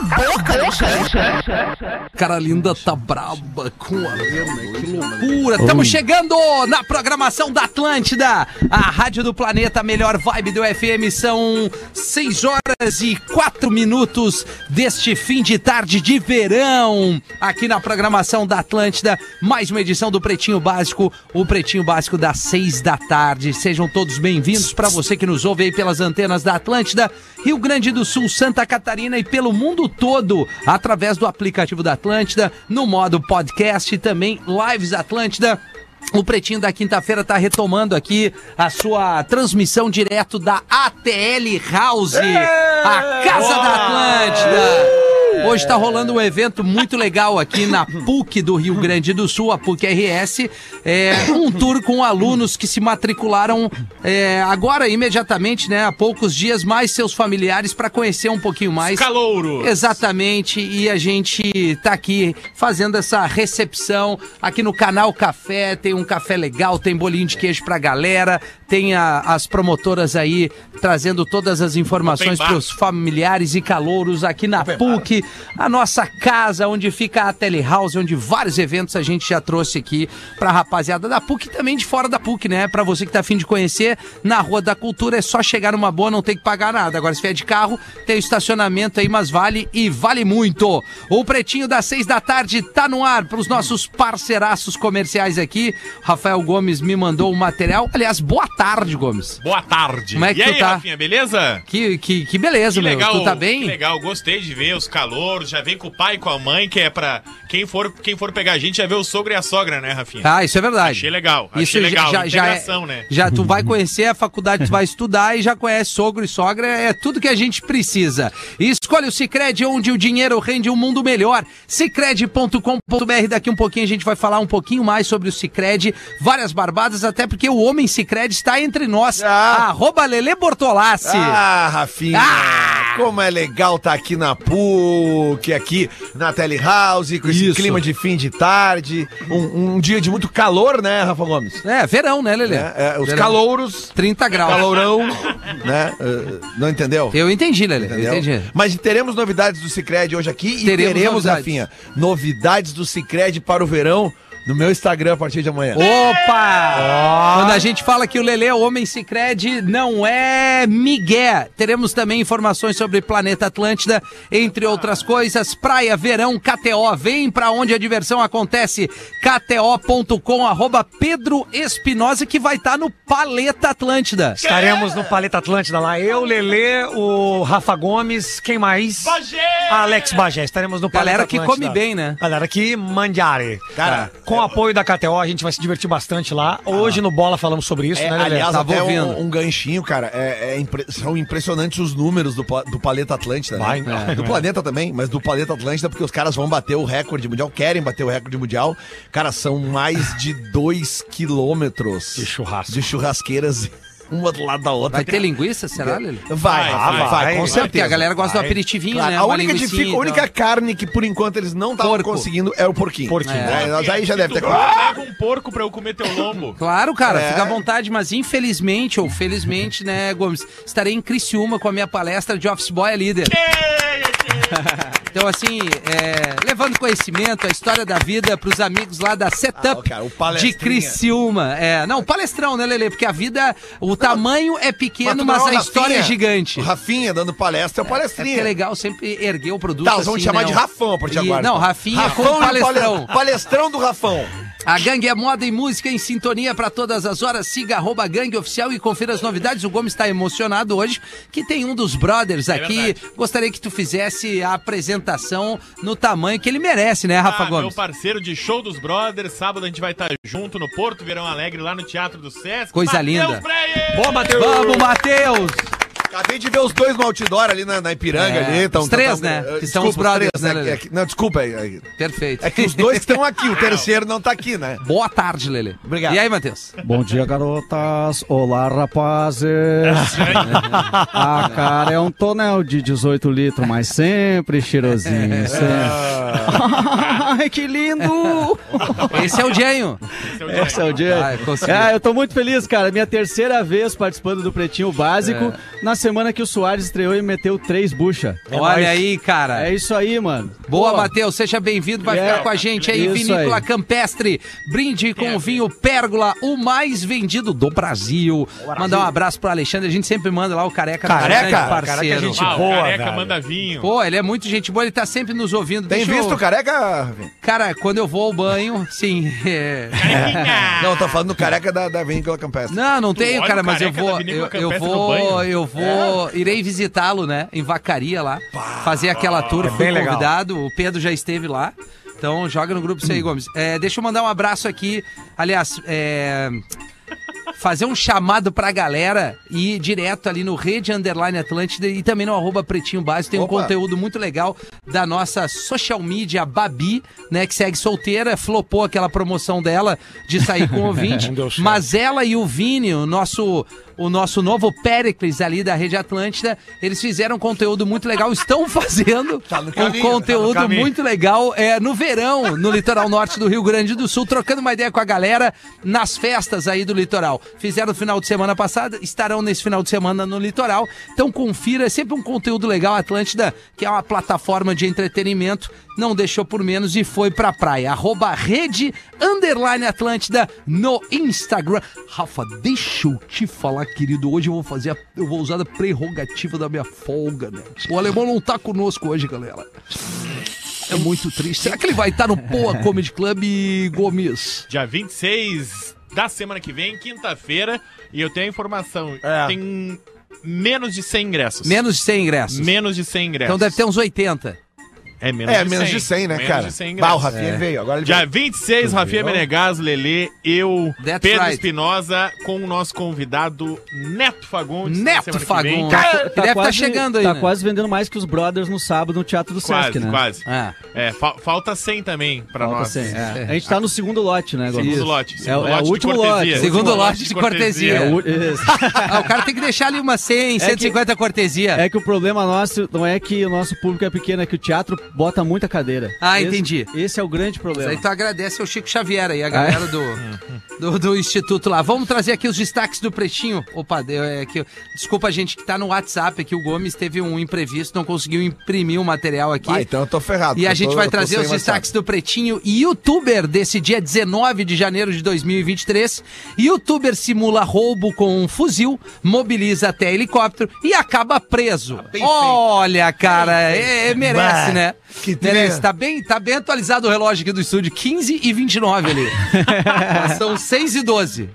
Boca. Cara linda tá braba com a Lena, que loucura. Estamos chegando na programação da Atlântida, a rádio do planeta, a melhor vibe do FM. São 6 horas e 4 minutos deste fim de tarde de verão, aqui na programação da Atlântida. Mais uma edição do Pretinho Básico, o Pretinho Básico das 6 da tarde. Sejam todos bem-vindos para você que nos ouve aí pelas antenas da Atlântida, Rio Grande do Sul, Santa Catarina e pelo mundo todo, através do aplicativo da Atlântida, no modo podcast e também Lives Atlântida. O Pretinho da quinta-feira está retomando aqui a sua transmissão direto da ATL House, a Casa da Atlântida. Hoje está rolando um evento muito legal aqui na PUC do Rio Grande do Sul, a PUC RS. É, um tour com alunos que se matricularam é, agora, imediatamente, né? Há poucos dias, mais seus familiares para conhecer um pouquinho mais. Calouro. Exatamente, e a gente tá aqui fazendo essa recepção aqui no canal Café. Tem um café legal, tem bolinho de queijo pra galera, tem a- as promotoras aí trazendo todas as informações para os familiares e calouros aqui na PUC, a nossa casa onde fica a Telehouse, onde vários eventos a gente já trouxe aqui pra rapaziada da PUC e também de fora da PUC, né? Pra você que tá afim de conhecer, na Rua da Cultura é só chegar numa boa, não tem que pagar nada. Agora, se vier de carro, tem o estacionamento aí, mas vale e vale muito. O Pretinho das seis da tarde tá no ar pros nossos parceiraços comerciais aqui. Rafael Gomes me mandou o material. Aliás, boa tarde, Gomes. Boa tarde. Como é que e tu aí, tá? Rafinha, beleza? Que, que, que beleza, Que meu. legal, Tu tá bem? que legal, gostei de ver os calouros, já vem com o pai e com a mãe, que é pra quem for, quem for pegar a gente, já vê o sogro e a sogra, né, Rafinha? Ah, isso é verdade. Achei legal, achei legal, integração, né? Já tu vai conhecer a faculdade, tu vai estudar e já conhece sogro e sogra, é tudo que a gente precisa. E escolhe o Cicred, onde o dinheiro rende um mundo melhor. Cicred.com.br, daqui um pouquinho a gente vai falar um pouquinho mais sobre o Cicred, várias barbadas, até porque o homem Cicred está entre nós. Ah. Arroba Lele Bortolassi. Ah, Rafinha, Ah! como é legal estar aqui na PUC, aqui na Telehouse, com esse Isso. clima de fim de tarde, um, um dia de muito calor, né, Rafa Gomes? É, verão, né, Lele? É, é, os Verão. calouros, 30 graus. calourão, né? eh, não entendeu? Eu entendi, Lele, eu Entendeu? entendi. Mas teremos novidades do Cicred hoje aqui e Teremos teremos, novidades. Rafinha, novidades do Cicred para o verão no meu Instagram a partir de amanhã. Opa! Quando a gente fala que o Lelê é o homem Cicred, não é migué. Teremos também informações sobre Planeta Atlântida, entre outras coisas. Praia, verão, KTO. Vem pra onde a diversão acontece. KTO.com, arroba Pedro Espinosa, que vai estar no Paleta Atlântida. Estaremos no Paleta Atlântida lá. Eu, Lelê, o Rafa Gomes, quem mais? A Alex Bagé. Estaremos no Paleta Galera que Atlântida. come bem, né? Galera que mandiare. Cara, com o apoio da KTO, a gente vai se divertir bastante lá. Hoje no Bola falamos sobre isso, É, né, Lelê? aliás, Tava até ouvindo. um, um ganchinho, cara. é- é impre- são impressionantes os números do, do Planeta Atlântida. Vai, né? é. Do planeta também, mas do Planeta Atlântida, porque os caras vão bater o recorde mundial, querem bater o recorde mundial. Cara, são mais de 2 quilômetros De churrasco. de churrasqueiras, uma do lado da outra. Vai ter linguiça, será, Lelê? Vai, Vai, vai, vai, vai. com Vai, certeza. Porque a galera gosta do aperitivinho, Claro, né? a única, dific- a única carne que por enquanto eles não estavam conseguindo é o porquinho. Porquinho. É, nós aí já deve ter Leva um porco pra eu comer teu lombo. Claro, cara, É. fica à vontade, mas infelizmente ou felizmente, né, Gomes, estarei em Criciúma com a minha palestra de Office Boy é Líder. Então, assim, é, levando conhecimento, a história da vida pros amigos lá da Setup Ah, cara, de. Criciúma. É, não, palestrão, né, Lele? Porque a vida, o tamanho é pequeno, mas, não é o a história é Rafinha? gigante. O Rafinha dando palestra é o É palestrinha. é legal sempre erguer o produto. Tá, nós vamos assim, chamar né, de. Rafão a partir de agora. Não, então. Rafinha com Rafão e palestrão. pale- Palestrão do Rafão. A Gangue é moda e música em sintonia para todas as horas. Siga arroba Gangue Oficial e confira as novidades. O Gomes está emocionado hoje, que tem um dos brothers aqui. verdade. Gostaria que tu fizesse a apresentação no tamanho que ele merece, né, Rafa Ah, meu Gomes? parceiro de show dos brothers, sábado a gente vai estar junto no Porto Verão Alegre, lá no Teatro do Sesc. Coisa Matheus linda. Breyer! Boa, Matheus! Vamos, Matheus! Acabei de ver os dois no outdoor ali na, na Ipiranga. É, ali, tão, os três, tão- né? eh, Que são os brothers, três, né, é que- é Não, desculpa. É, é- Perfeito. é que os dois estão aqui, o terceiro não tá aqui, né? Boa tarde, Lele. Obrigado. E aí, Matheus? Bom dia, garotas. Olá, rapazes. A cara é um tonel de 18 litros, mas sempre cheirosinho. Sempre. Ai, que lindo! Esse é o Genho. Esse é o. Ai, consegui. Ah, eu tô muito feliz, cara. Minha terceira vez participando do Pretinho Básico. É. Na semana que o Soares estreou e meteu três bucha. Olha aí, cara. É isso aí, mano. Boa, Pô, Matheus, seja bem-vindo, vai É, ficar com a gente aí, Vinícola aí. Campestre, brinde com o vinho Pérgola, o mais vendido do Brasil. Mandar um abraço pro Alexandre, a gente sempre manda lá o Careca, Careca? grande parceiro. Careca, gente Ah, o boa, careca velho. manda vinho. Pô, ele é muito gente boa, ele tá sempre nos ouvindo. Tem Deixa visto o careca? Cara, quando eu vou ao banho, sim. é. Não, eu tô falando do careca da, da Vinícola Campestre. Não, não tenho, olha cara, o mas eu careca vou, Vinícola eu, eu Campestre no vou, banho? eu vou, irei visitá-lo, né, em Vacaria lá, fazer aquela tour, É fui bem legal. convidado, o Pedro já esteve lá, então joga no grupo isso aí, Gomes. É, deixa eu mandar um abraço aqui, aliás, é, fazer um chamado pra galera e ir direto ali no Rede Underline Atlântida e também no arroba Pretinho Básico. Tem um Opa. conteúdo muito legal da nossa social media Babi, né? Que segue solteira, flopou aquela promoção dela de sair com o ouvinte. Mas ela e o Vini, o nosso, o nosso novo Pericles ali da Rede Atlântida, eles fizeram um conteúdo muito legal, estão fazendo Tá no um caminho, conteúdo tá caminho. muito legal é, no verão, no litoral norte do Rio Grande do Sul, trocando uma ideia com a galera nas festas aí do litoral. Fizeram no final de semana passada, estarão nesse final de semana no litoral. Então confira, é sempre um conteúdo legal. Atlântida, que é uma plataforma de entretenimento, não deixou por menos e foi pra praia. Arroba rede underline Atlântida no Instagram. Rafa, deixa eu te falar, querido. Hoje eu vou fazer, a- eu vou usar a prerrogativa da minha folga, né? O alemão não tá conosco hoje, galera. É muito triste. Será que ele vai estar no Poa Comedy Club, Gomes? Dia 26 da semana que vem, quinta-feira, e eu tenho a informação. É. Tem menos de 100 ingressos. Menos de 100 ingressos. Menos de 100 ingressos. Então deve ter uns 80. É menos É, de menos 100. de 100, né, Menos cara? de 100 Bah, o. Rafinha veio, agora ele Dia veio. 26, Rafinha viu? Menegas, Lelê, eu, That's Pedro right. Espinosa, com o nosso convidado Neto Fagundes. Neto. Fagundes. Tá, Ele deve estar chegando aí, Tá né? quase vendendo mais que os Brothers no sábado no Teatro do Quase, Sesc, né? quase. Ah, É, fa- falta 100 também pra Falta nós. cem, é. É. A gente tá no segundo lote, né? Segundo Isso. lote. É, Segundo o- é lote o de último cortesia. lote. Segundo lote de cortesia. É. Ah, o cara tem que deixar ali uma 100, 150 cortesia. É que o problema nosso não é que o nosso público é pequeno, é que o teatro bota muita cadeira. Ah, Esse- entendi. Esse é o grande Isso problema. aí tu agradece ao Chico Xavier aí, a galera do, do, do Instituto lá. Vamos trazer aqui os destaques do Pretinho. Opa, deu- é que, desculpa a gente que tá no WhatsApp aqui, o Gomes teve um imprevisto, não conseguiu imprimir o material aqui. Ah, então eu tô ferrado. E a gente tô- vai trazer os WhatsApp. destaques do Pretinho. Youtuber desse dia 19 de janeiro de 2023. Youtuber simula roubo com um fuzil, mobiliza até helicóptero e acaba preso. bem Olha, cara, é- é- merece, Bah, né? Que trilha. Tá bem, tá bem atualizado o relógio aqui do estúdio. 15 e 29 ali. São 6 e 12.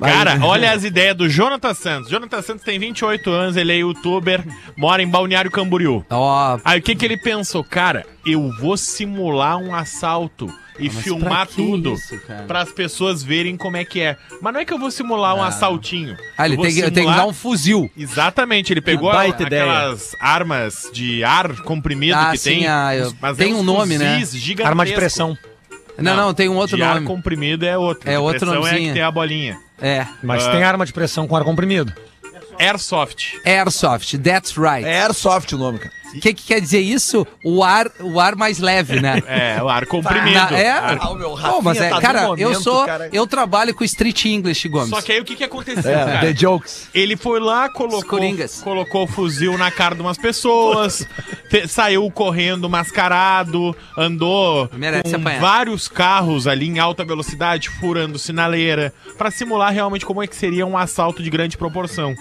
Cara, olha as ideias do Jonathan Santos. Jonathan Santos tem 28 anos, ele é youtuber, mora em Balneário Camboriú. Ó, Aí o que que ele pensou? Cara, eu vou simular um assalto e Ah, mas filmar pra tudo para as pessoas verem como é que é. Mas não é que eu vou simular um assaltinho. ah, ele tem, que- tem que simular- dar um fuzil. Exatamente, ele pegou a- aquelas armas de ar comprimido Ah, que sim, tem. ah, eu- mas tem é um nome, né? Arma de pressão. Não, não, tem um outro de ar nome. comprimido é outro. É De outro pressão é nomezinho. que tem a bolinha. É. Mas Ah. tem arma de pressão com ar comprimido. Airsoft. Airsoft, that's right. É Airsoft o nome, cara. O que, que quer dizer isso? O ar, o ar mais leve, né? É, o ar comprimido. Na- é? Ar- Ah, meu Pô, mas é, tá cara, no eu momento, sou, cara. eu trabalho com street English, Gomes. Só que aí o que, que aconteceu, É, cara? The Jokes. Ele foi lá, Os colocou, coringas. colocou o fuzil na cara de umas pessoas, fe- saiu correndo mascarado, andou Merece com apanhar. vários carros ali em alta velocidade, furando sinaleira, pra simular realmente como é que seria um assalto de grande proporção.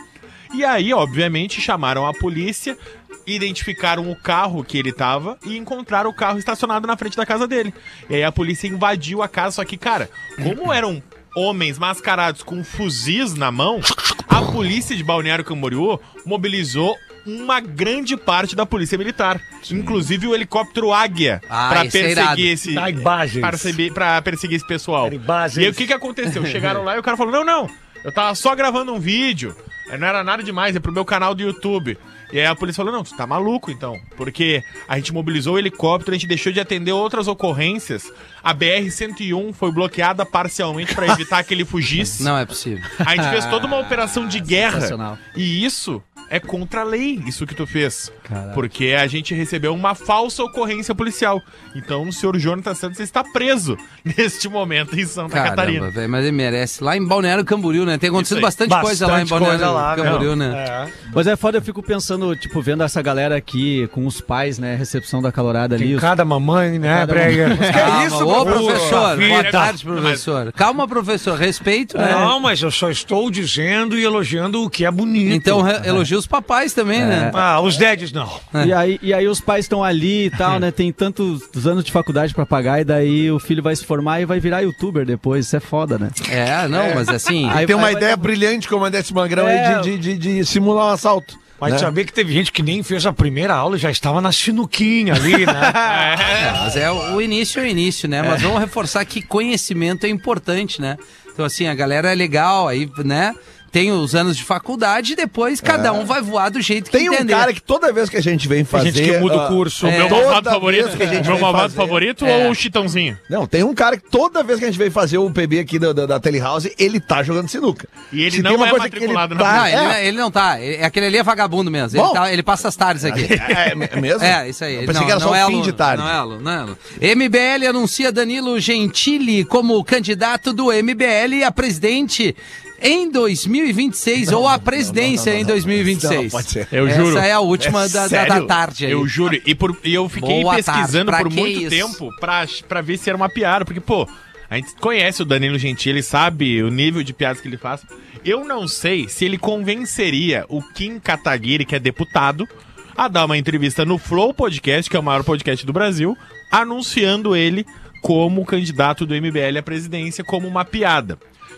E aí, obviamente, chamaram a polícia, identificaram o carro que ele tava e encontraram o carro estacionado na frente da casa dele. E aí a polícia invadiu a casa, só que, cara, como eram homens mascarados com fuzis na mão, a polícia de Balneário Camboriú mobilizou uma grande parte da polícia militar, inclusive o helicóptero Águia, Ah, pra esse é perseguir esse Dá imagens. para perseguir, pra perseguir esse pessoal. E aí o que que aconteceu? Chegaram lá e o cara falou: "Não, não, eu tava só gravando um vídeo. É, Não era nada demais, é pro meu canal do YouTube. E aí a polícia falou, não, tu tá maluco então. Porque a gente mobilizou o helicóptero, a gente deixou de atender outras ocorrências. A BR-101 foi bloqueada parcialmente pra evitar que ele fugisse. Não é possível. A gente fez toda uma operação de guerra. Sensacional. E isso é contra a lei, isso que tu fez. Caraca. Porque a gente recebeu uma falsa ocorrência policial. Então o senhor Jonathan Santos está preso neste momento em Santa Caramba, Catarina. velho, mas ele merece. Lá em Balneário Camboriú, né? Tem acontecido aí. bastante, coisa lá em Bastante Balneário coisa lá, Camboriú, meu. né? Mas é foda, eu fico pensando, tipo, vendo essa galera aqui com os pais, né? Recepção da calorada ali. Tem os- cada mamãe, né, Cada Brega? mamãe. Que Calma, isso, ô professor? boa tarde, professor. Calma, professor, respeito, né? Não, mas eu só estou dizendo e elogiando o que é bonito. Então elogia os papais também, né? Ah, os dads não. E aí, e aí os pais estão ali e tal, né? Tem tantos anos de faculdade pra pagar e daí o filho vai se formar e vai virar youtuber depois. Isso é foda, né? É, não, mas assim. Aí Tem uma vai- ideia brilhante, comandante Magrão, É. aí de, de, de- de simular um assalto. Mas né? saber que teve gente que nem fez a primeira aula e já estava na sinuquinha ali, né? É, mas é o o início é o início, né? Mas vamos reforçar que conhecimento é importante, né? Então, assim, a galera é legal, aí, né? Tem os anos de faculdade e depois cada um vai voar do jeito que Tem um entender. cara que toda vez que a gente vem Tem fazer... gente que muda ah, o curso. O É. meu malvado favorito? que a gente O meu vem malvado fazer- favorito É. ou o Chitãozinho? Não, tem um cara que toda vez que a gente vem fazer o PB aqui da, da, da Telehouse, ele tá jogando sinuca. E ele Se não tem uma é coisa que ele matriculado na tá- Não, é, ele, ele não tá. Ele- aquele ali é vagabundo mesmo. Ele, tá- ele passa as tardes aqui. É, é mesmo? É, isso aí. Eu pensei não, que era só é o fim aluno, de tarde. Não é aluno, não é aluno. MBL anuncia Danilo Gentili como candidato do MBL a presidente em 2026 ou a presidência em 2026. Não, pode ser. Eu Essa juro. é a última É da, da- da tarde aí. Eu juro. E, por, e eu fiquei Boa pesquisando por muito isso? tempo pra, pra ver se era uma piada. Porque, pô, a gente conhece o Danilo Gentili, sabe o nível de piadas que ele faz. Eu não sei se ele convenceria o Kim Kataguiri, que é deputado, a dar uma entrevista no Flow Podcast, que é o maior podcast do Brasil, anunciando ele como candidato do MBL à presidência como uma piada.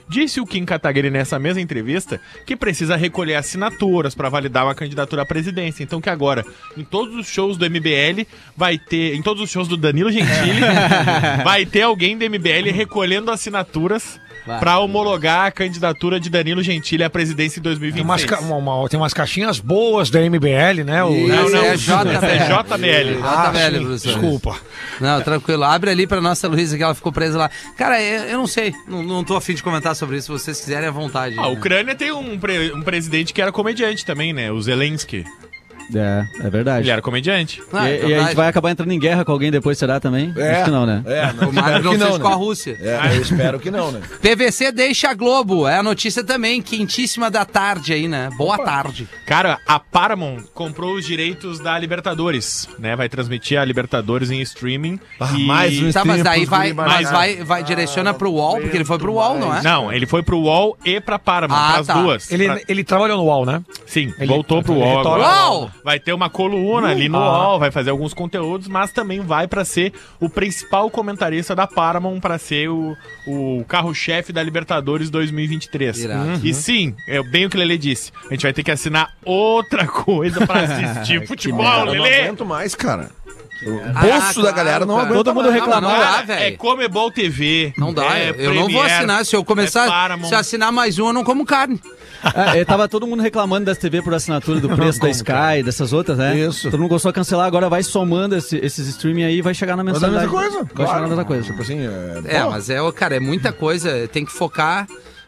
Disse o Kim Kataguiri nessa mesma entrevista que precisa recolher assinaturas para validar uma candidatura à presidência. Então que agora, em todos os shows do MBL, vai ter, em todos os shows do Danilo Gentili, vai ter alguém do MBL recolhendo assinaturas. Para homologar a candidatura de Danilo Gentili à presidência em Tem 2026. umas, ca- uma- uma- tem umas caixinhas boas da MBL, né? O... Não, não, é JBL. É JBL. Ah, sim, velho, professor. Desculpa. Não, tranquilo. Abre ali pra nossa Luísa que ela ficou presa lá. Cara, eu, eu não sei. Não, não tô afim de comentar sobre isso. Se vocês quiserem, à vontade. Ah, a né? Ucrânia tem um, pre- um presidente que era comediante também, né? O Zelensky. É, é verdade. Ele era comediante. Ah, é e, e a gente vai acabar entrando em guerra com alguém depois, será também? É. Acho que não, né? É, não, espero não que não, com a né? Rússia. É, eu espero que não, né? PVC deixa a Globo. É a notícia também, quentíssima da tarde aí, né? Boa tarde. Cara, a Paramount comprou os direitos da Libertadores, né? Vai transmitir a Libertadores em streaming. Ah, e- mais um Tá, mas daí vai, mas vai, vai direciona pro UOL, porque ele foi pro UOL, não é? Não, ele foi pro UOL e pra Paramount, Ah, pras tá. duas. Ele, Pra- ele trabalhou no UOL, né? Sim, ele- voltou pro UOL UOL. Vai ter uma coluna ali no Ah. UOL, vai fazer alguns conteúdos, mas também vai pra ser o principal comentarista da Paramount pra ser o, o carro-chefe da Libertadores 2023. Irado. E sim, é bem o que o Lele disse. A gente vai ter que assinar outra coisa pra assistir futebol, Eu não Lele. aguento mais, cara. O Ah, bolso da claro, galera não aguenta Todo mundo reclamando. Não, não dá, Cara, velho. é Comebol TV. Não dá, é eu não vou assinar. Se eu é começar, Paramount. se assinar mais um, eu não como carne. É, é, tava todo mundo reclamando das TV por assinatura, do preço da Sky, dessas outras, né? Isso. Todo mundo gostou de cancelar, agora vai somando esse- esses streaming aí e vai chegar na Mas é a mesma coisa. Vai chegar na mesma Tipo coisa. assim, é... É, mas é, cara, é muita coisa, tem que focar.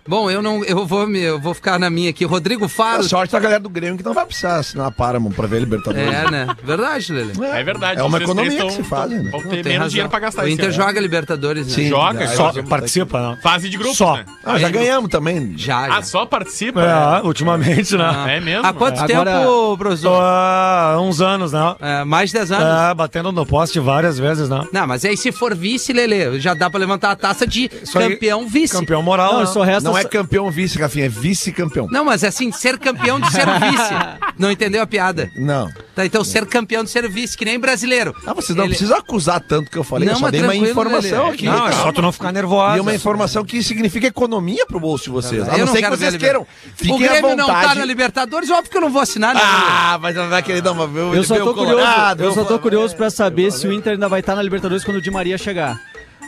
Bom, eu não, eu vou me, eu vou ficar na minha aqui. Rodrigo a Faro. sorte da galera do Grêmio que não vai precisar assinar a Paramount pra ver a Libertadores. É, né? Verdade, Lele. É verdade. É uma vocês economia três que se faz, né? Vão ter Não, tem menos razão. dinheiro pra gastar O Inter joga Libertadores, né? Sim. Joga, Só participa, né? Fase de grupo, Só. né? Ah, já ganhamos também. Já, já. Ah, só participa? É, ultimamente, né? É mesmo? Há quanto Agora- tempo, Tô professor? há uns anos, né? É, mais de 10 anos? É, batendo no poste várias vezes, né? Não, mas aí se for vice, Lele, já dá pra levantar a taça de campeão vice. Campeão moral, Não, né? só resta. Não é campeão vice, Rafinha, é vice-campeão. Não, mas assim, ser campeão de ser vice. Não entendeu a piada? Não. Tá, então ser campeão de ser vice, que nem brasileiro. Ah, vocês não Ele- precisam acusar tanto que eu falei. Não, eu só dei uma informação aqui. Não, é cara. só tu não ficar nervosa. E uma informação que significa economia pro bolso de vocês. A Eu não ser que vocês queiram. Fiquem o Grêmio à não tá na Libertadores, óbvio que eu não vou assinar, né? Ah, mas não vai querer dar uma. Eu só tô curioso, eu só tô curioso pra saber se o Inter ainda vai estar na Libertadores quando o Di Maria chegar.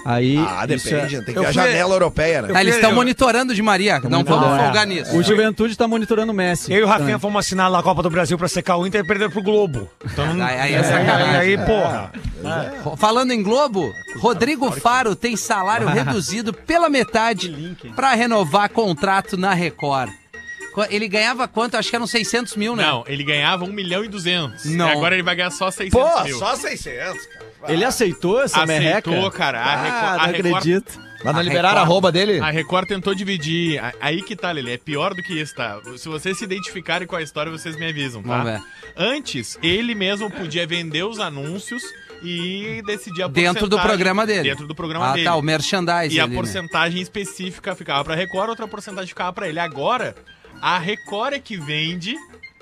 Aí, Ah, isso depende. é- Tem que ter a janela europeia, né? Ah, eles estão monitorando de Maria. Não vamos É. folgar nisso. O Juventude tá monitorando o Messi. Eu e o Rafinha também. fomos assinar lá a Copa do Brasil pra secar o Inter e perder pro Globo. Então, Aí- aí é aí, porra. Falando em Globo, Rodrigo Faro tem salário reduzido pela metade para renovar contrato na Record. Ele ganhava quanto? Acho que eram 600 mil, né? Não, ele ganhava 1 milhão e 200. Não. E agora ele vai ganhar só 600 Pô, mil. só 600, cara. Ele aceitou essa merreca? Aceitou, cara. A Record- Ah, a não Record- acredito. Mas não A liberaram a Record- roupa dele? A Record tentou dividir. A- Aí que tá, Lele. É pior do que isso, tá? Se vocês se identificarem com a história, vocês me avisam, tá? Vamos ver. Antes, ele mesmo podia vender os anúncios e decidir a Dentro do programa dele. Dentro do programa ah, dele. tá, o merchandising E a né? porcentagem específica ficava pra Record, outra porcentagem ficava pra ele. Agora, a Record é que vende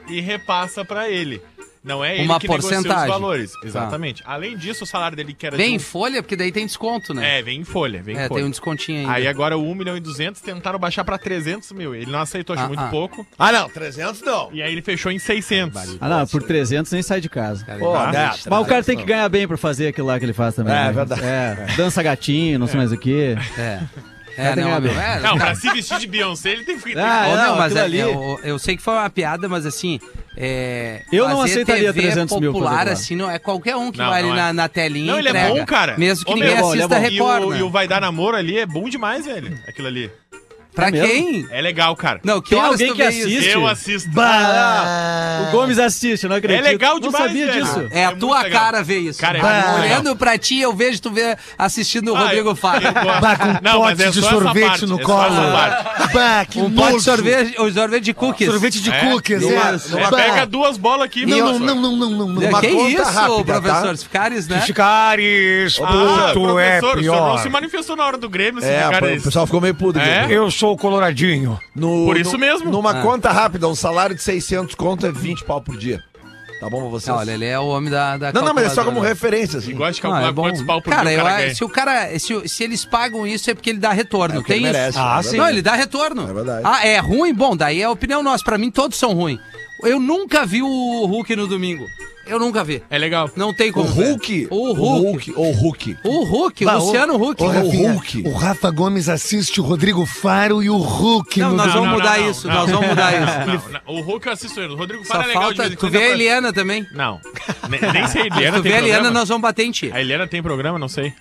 e repassa pra ele. Não é ele Uma que negocia porcentagem. os valores. Exatamente. Além disso, o salário dele que era Vem de em um... folha, porque daí tem desconto, né? É, vem em folha, vem em É, folha. tem um descontinho ainda. Aí agora o 1 milhão e 200 tentaram baixar pra 300 mil. Ele não aceitou, achou Ah, muito ah. pouco. Ah, não, 300 não. E aí ele fechou em 600. Ah, não, por 300 nem sai de casa. Pô, Ah, né, Mas o cara tem que ganhar bem pra fazer aquilo lá que ele faz também. É, né? verdade. É, dança gatinho, não sei mais o quê. É. É, tem não, ganhar é, Não, pra se vestir de Beyoncé, ele tem que Ah, Ô, não, meu, mas é- ali- é, eu, eu sei que foi uma piada, mas assim. É, Eu não aceitaria TV 300 mil pra popular, fazer lá. assim, não é qualquer um que Não, vai ali não é. na, na telinha Não, ele é entrega. bom, cara. Mesmo que Ô, ninguém meu, é assista bom. Record, e, o, né? e o Vai Dar Namoro ali é bom demais, velho. Aquilo ali. Pra É quem? É legal, cara. Não, que Tem alguém tu que assiste? Eu assisto. Ah, o Gomes assiste, eu não acredito. É legal Não demais, sabia velho. disso. É a É tua legal. cara ver isso. Cara, é Bah, muito legal. Olhando pra ti, eu vejo tu ver assistindo o Ah, Rodrigo eu- Faro. eu gosto. Bah, com um Não, mas pote é de só essa sorvete parte, no é só essa colo. parte. Bah, que Um pote de sorvete, o sorvete de cookies. Sorvete de É, cookies, numa- é. É, Bah. pega duas bolas aqui, Não, não, não, não, não, não. É, Uma que conta isso, rápida, professor? tá? Se ficares, né? Ficares, Ah, puto, é professor, o senhor não pior. se manifestou na hora do Grêmio, É, o pessoal ficou meio puto. É? aqui. Eu sou coloradinho. No- Por isso no- mesmo. Numa Ah. conta rápida, um salário de 600 conto é 20 pau por dia. Tá bom pra vocês? Olha, ele é o homem da, da não, não, mas é só como referência, assim. E gosta de Ah, calcular é bom. quantos pau por cara, dia o eu, cara ganha. se o cara, se, se eles pagam isso é porque ele dá retorno. É o que Tem ele isso. merece, Ah, é sim. Não, ele dá retorno. É verdade. Ah, é ruim? Bom, daí é a opinião nossa. Pra mim, todos são ruins. Eu nunca vi o Hulk no domingo. Eu nunca vi. É legal. Não tem O como. ver. Hulk? O Hulk. Ou o Hulk? O Hulk, Bah, Luciano ô, O Hulk. O Rafa Gomes assiste o Rodrigo Faro e o Hulk Não, no nós vamos mudar isso. nós vamos mudar isso. O Hulk eu assisto ele. O Rodrigo Só Fara é legal de falta. Tu vê a pra- Eliana também. Não. Nem, sei, a Eliana tu tem vê a Eliana, nós vamos bater em ti. A Eliana tem programa, não sei.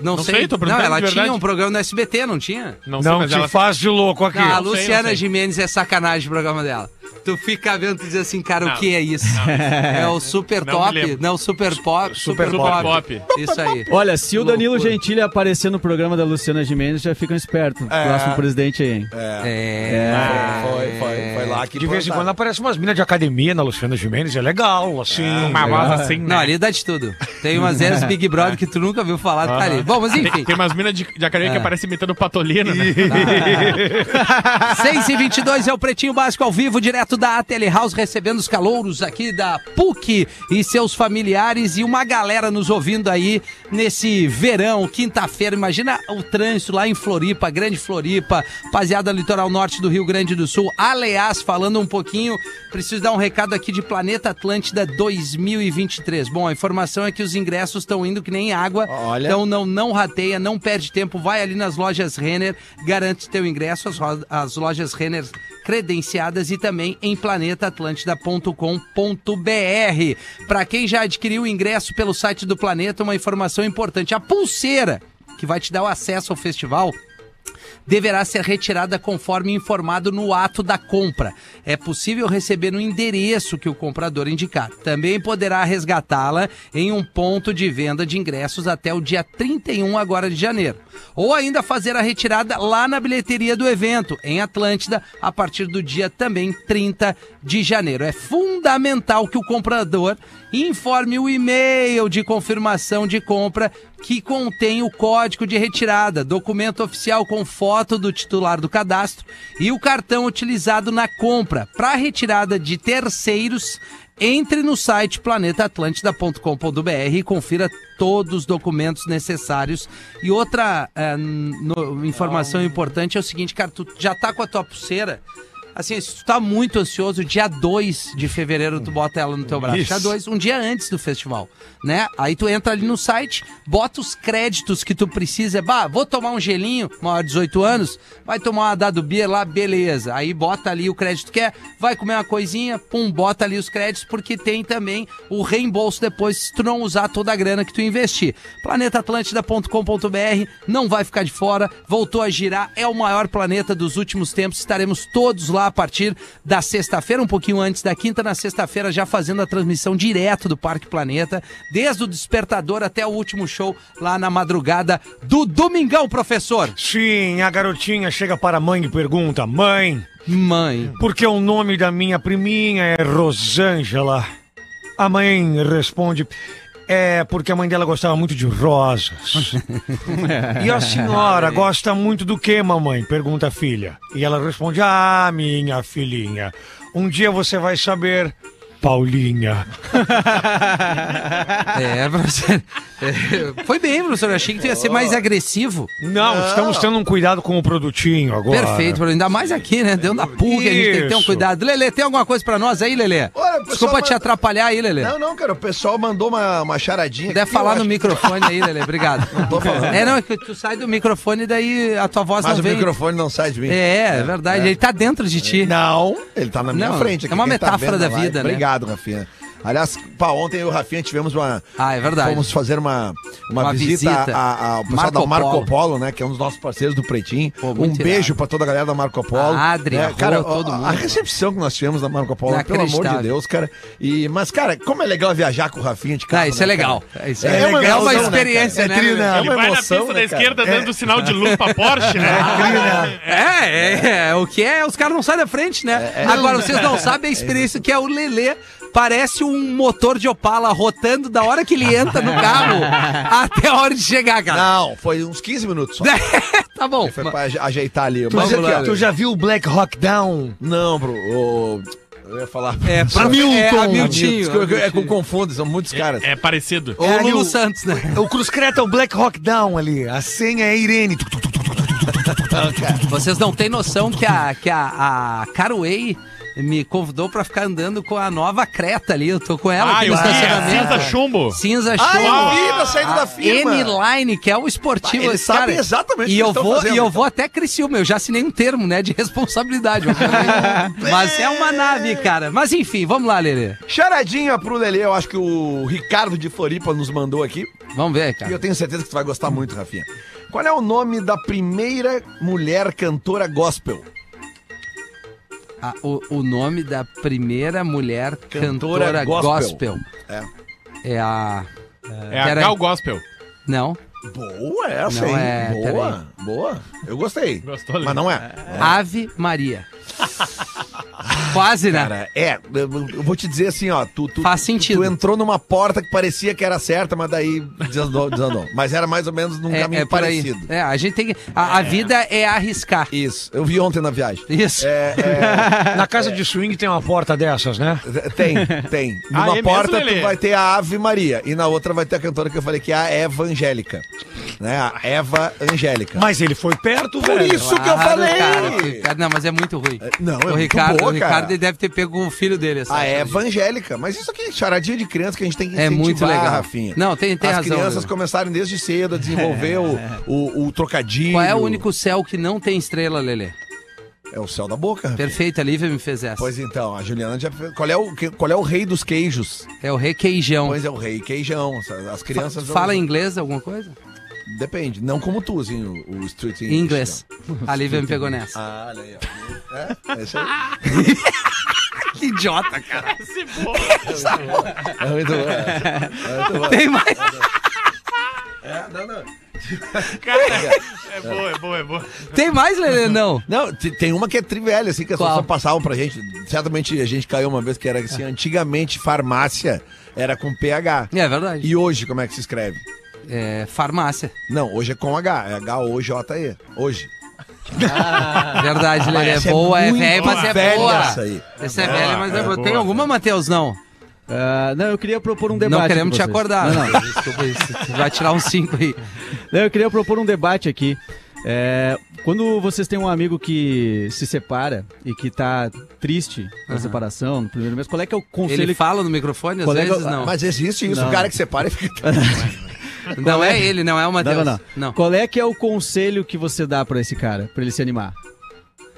Não, Não sei. sei, tô não, ela tinha um programa no SBT, não tinha? Não, sei, Não mas te ela... faz de louco aqui. Não, a sei, Luciana sei. Gimenez é sacanagem o programa dela. Tu fica vendo tu diz assim, cara, Não, o que é isso? é o super Não top? Não, super pop. Super, Super pop. pop. Isso aí. Olha, se o Danilo Loucura. Gentili aparecer no programa da Luciana Gimenez, já ficam espertos. Próximo presidente aí, hein? É. Foi, foi, foi lá que De vez em quando aparecem umas minas de academia na Luciana Gimenez, é legal, assim. Uma voz assim, Não, né? ali dá de tudo. Tem umas ex Big Brother que tu nunca viu falar, tá ali. Bom, mas enfim. Tem, tem umas minas de, de academia que É. aparecem imitando patolino, né? 6 e 22 é o Pretinho Básico ao vivo, direto da Telehouse, recebendo os calouros aqui da PUC e seus familiares e uma galera nos ouvindo aí nesse verão, quinta-feira. Imagina o trânsito lá em Floripa, Grande Floripa, rapaziada litoral norte do Rio Grande do Sul. Aliás, falando um pouquinho, preciso dar um recado aqui de Planeta Atlântida 2023. Bom, a informação é que os ingressos estão indo que nem água. Olha. Então não, não rateia, não perde tempo, vai ali nas lojas Renner, garante teu ingresso, as, as lojas Renner credenciadas e também em planetatlântida.com.br. Para quem já adquiriu o ingresso pelo site do Planeta, uma informação importante, a pulseira que vai te dar o acesso ao festival deverá ser retirada conforme informado no ato da compra. É possível receber no endereço que o comprador indicar. Também poderá resgatá-la em um ponto de venda de ingressos até o dia 31 agora de janeiro. Ou ainda fazer a retirada lá na bilheteria do evento, em Atlântida, a partir do dia também 30 de janeiro. É fundamental que o comprador informe o e-mail de confirmação de compra que contém o código de retirada, documento oficial com foto do titular do cadastro e o cartão utilizado na compra. Para retirada de terceiros, entre no site planetaatlântida.com.br e confira todos os documentos necessários. E outra eh, no- informação importante é o seguinte, cara, tu já tá com a tua pulseira, Assim, se tu tá muito ansioso, dia 2 de fevereiro tu bota ela no teu braço. Isso. Dia 2, um dia antes do festival, né? Aí tu entra ali no site, bota os créditos que tu precisa. Bah, vou tomar um gelinho, maior de 18 anos, vai tomar uma dado beer lá, beleza. Aí bota ali o crédito que é, vai comer uma coisinha, pum, bota ali os créditos, porque tem também o reembolso depois se tu não usar toda a grana que tu investir. planetaatlântida.com.br, não vai ficar de fora, voltou a girar, é o maior planeta dos últimos tempos, estaremos todos lá a partir da sexta-feira, um pouquinho antes da quinta, na sexta-feira já fazendo a transmissão direto do Parque Planeta, desde o despertador até o último show lá na madrugada do Domingão, professor. Sim, a garotinha chega para a mãe e pergunta: Mãe, Mãe. por que o nome da minha priminha é Rosângela? A mãe responde: É porque a mãe dela gostava muito de rosas. e a senhora gosta muito do que, mamãe? Pergunta a filha. E ela responde: Ah, minha filhinha, um dia você vai saber. Paulinha. É, professor. É, foi bem, professor. Eu achei que tu ia ser mais agressivo. Não, estamos tendo um cuidado com o produtinho agora. Perfeito, professor. ainda mais aqui, né? Deu na PUC, a gente tem que ter um cuidado. Lelê, tem alguma coisa pra nós aí, o pessoal Desculpa te manda- atrapalhar aí, Lelê. Não, não, cara, o pessoal mandou uma, uma charadinha. Deve aqui, falar no acho- microfone aí, Lelê. Obrigado. tô falando. É, não, é que tu sai do microfone e daí a tua voz Mas não o vem. microfone não sai de mim. É, é verdade. Ele tá dentro de ti. Não, ele tá na minha Não, frente. é uma quem tá metáfora vendo da vida, né? Obrigado, Obrigado, Rafinha. Aliás, pá, ontem eu e o Rafinha tivemos uma. Ah, é verdade. Fomos fazer uma, uma, Uma visita, visita. a- a- ao pessoal Marco da Marco Polo. Polo. né? Que é um dos nossos parceiros do Pretinho. Pô, um beijo pra toda a galera da Marco Polo. A Adri, a Rô, cara, todo a- mundo. A recepção que nós tivemos da Marco Polo, pelo amor de. Deus, cara. E, mas, cara, como é legal viajar com o Rafinha de carro. Ah, isso é né, legal. cara? Isso é, É uma legal. É uma né, experiência, né? É tri, né? Ele uma vai na emoção, pista da né, cara? esquerda dando sinal de luz pra Porsche, né? É, é, é, o que é, os caras não saem da frente, né? Agora, vocês não sabem a experiência que é o Lelê parece um motor de Opala rotando da hora que ele entra no carro até a hora de chegar, cara. Não, foi uns 15 minutos só. tá bom. Foi mas... pra ajeitar ali. Tu, mas, já, tu já viu o Black Rock Down? Não, bro. O... Eu ia falar. É, pra Milton. É, Hamilton. É eu, é eu, confundo, são muitos é, caras. É, é parecido. É, é Lulu Santos, né? O, o Cruz Creta é o Black Rock Down ali. A senha é Irene. Vocês não têm noção que a, que a, a me convidou pra ficar andando com a nova Creta ali. Eu tô com ela Ah, aqui no estacionamento. cinza chumbo. Cinza Ah, chumbo. eu vi na saída da firma. N-Line, que é o esportivo. Ah, eles cara. sabem exatamente o e que eu vou fazendo, E eu então. vou até Criciúma. Eu já assinei um termo, né, de responsabilidade. Mas é uma nave, cara. Mas enfim, vamos lá, Lelê. Charadinha pro Lelê, eu acho que o Ricardo de Floripa nos mandou aqui. Vamos ver, E cara. eu tenho certeza que tu vai gostar muito, Rafinha. Qual é o nome da primeira mulher cantora gospel? Ah, o, o nome da primeira mulher Cantora cantora, gospel. gospel. É. É a. É a Pera aí. Gal Gospel. Não. Boa essa, Não hein? é, boa, boa. Eu gostei. Gostou? Mas não é. Ave Maria. Quase, né? Cara, é, eu vou te dizer assim, ó, tu, tu, Faz tu- sentido. Tu, entrou numa porta que parecia que era certa, mas daí desandou, desandou. Mas era mais ou menos num é, caminho é por aí. parecido. É, a gente tem que. A, a vida é arriscar. Isso, eu vi ontem na viagem. Isso. É, Na casa de swing tem uma porta dessas, né? é, tem, tem. Ah, Numa é mesmo, porta Lelê? tu vai ter a Ave Maria e na outra vai ter a cantora que eu falei que é a Eva Angélica. Né? A Eva Angélica. Mas ele foi perto, Por velho. isso que eu Claro, falei! Cara, Ricardo, não, mas é muito ruim. Não, é o muito Ricardo, boa, o Ricardo deve ter pego o filho dele. essa A coisa. Eva Angélica. Mas isso aqui é charadinha de criança que a gente tem que É incentivar, muito legal. Rafinha. Não, tem- tem As razão, crianças Lelê. começaram desde cedo a desenvolver o, o, o trocadilho. Qual é o único céu que não tem estrela, Lelê? É o céu da boca. Rafinha. Perfeito, a Lívia me fez essa. Pois então, a Juliana já fez. Qual é o, qual é o rei dos queijos? É o requeijão. Pois é, o rei queijão. As crianças. Tu Fala em inglês alguma coisa? Depende. Não como tu, assim, o, o street Em English, inglês. A Lívia me pegou nessa. Ah, olha aí, ó. É, é isso aí. Que idiota, cara. É muito bom. É, é muito bom. Tem mais. É, não, não. É boa, é boa, é boa. Tem mais, Lelê? Não. Não, te- tem uma que é trivelha, assim, que as Qual? pessoas passavam pra gente. Certamente a gente caiu uma vez que era assim, antigamente farmácia era com PH. É verdade. E hoje, como é que se escreve? É, farmácia. Não, hoje é com H, é H-O-J-E. Hoje. Verdade, Lelê. É é boa, é velha, mas é velha boa. essa aí. Essa é velha, mas é, é boa. boa. Tem alguma, Matheus? Não. Ah, não, eu queria propor um debate. não queremos te acordar. Não, não. Desculpa isso. Vai tirar um 5 aí. Não, eu queria propor um debate aqui. É, quando vocês têm um amigo que se separa e que tá triste na separação, no primeiro mês, qual é que é o conselho Ele fala no microfone, às Qual é que vezes eu- não. Mas existe isso, Não. o cara que separa e fica. Não é ele, não é o Matheus. Não, não, não. Qual é que é o conselho que você dá pra esse cara, pra ele se animar?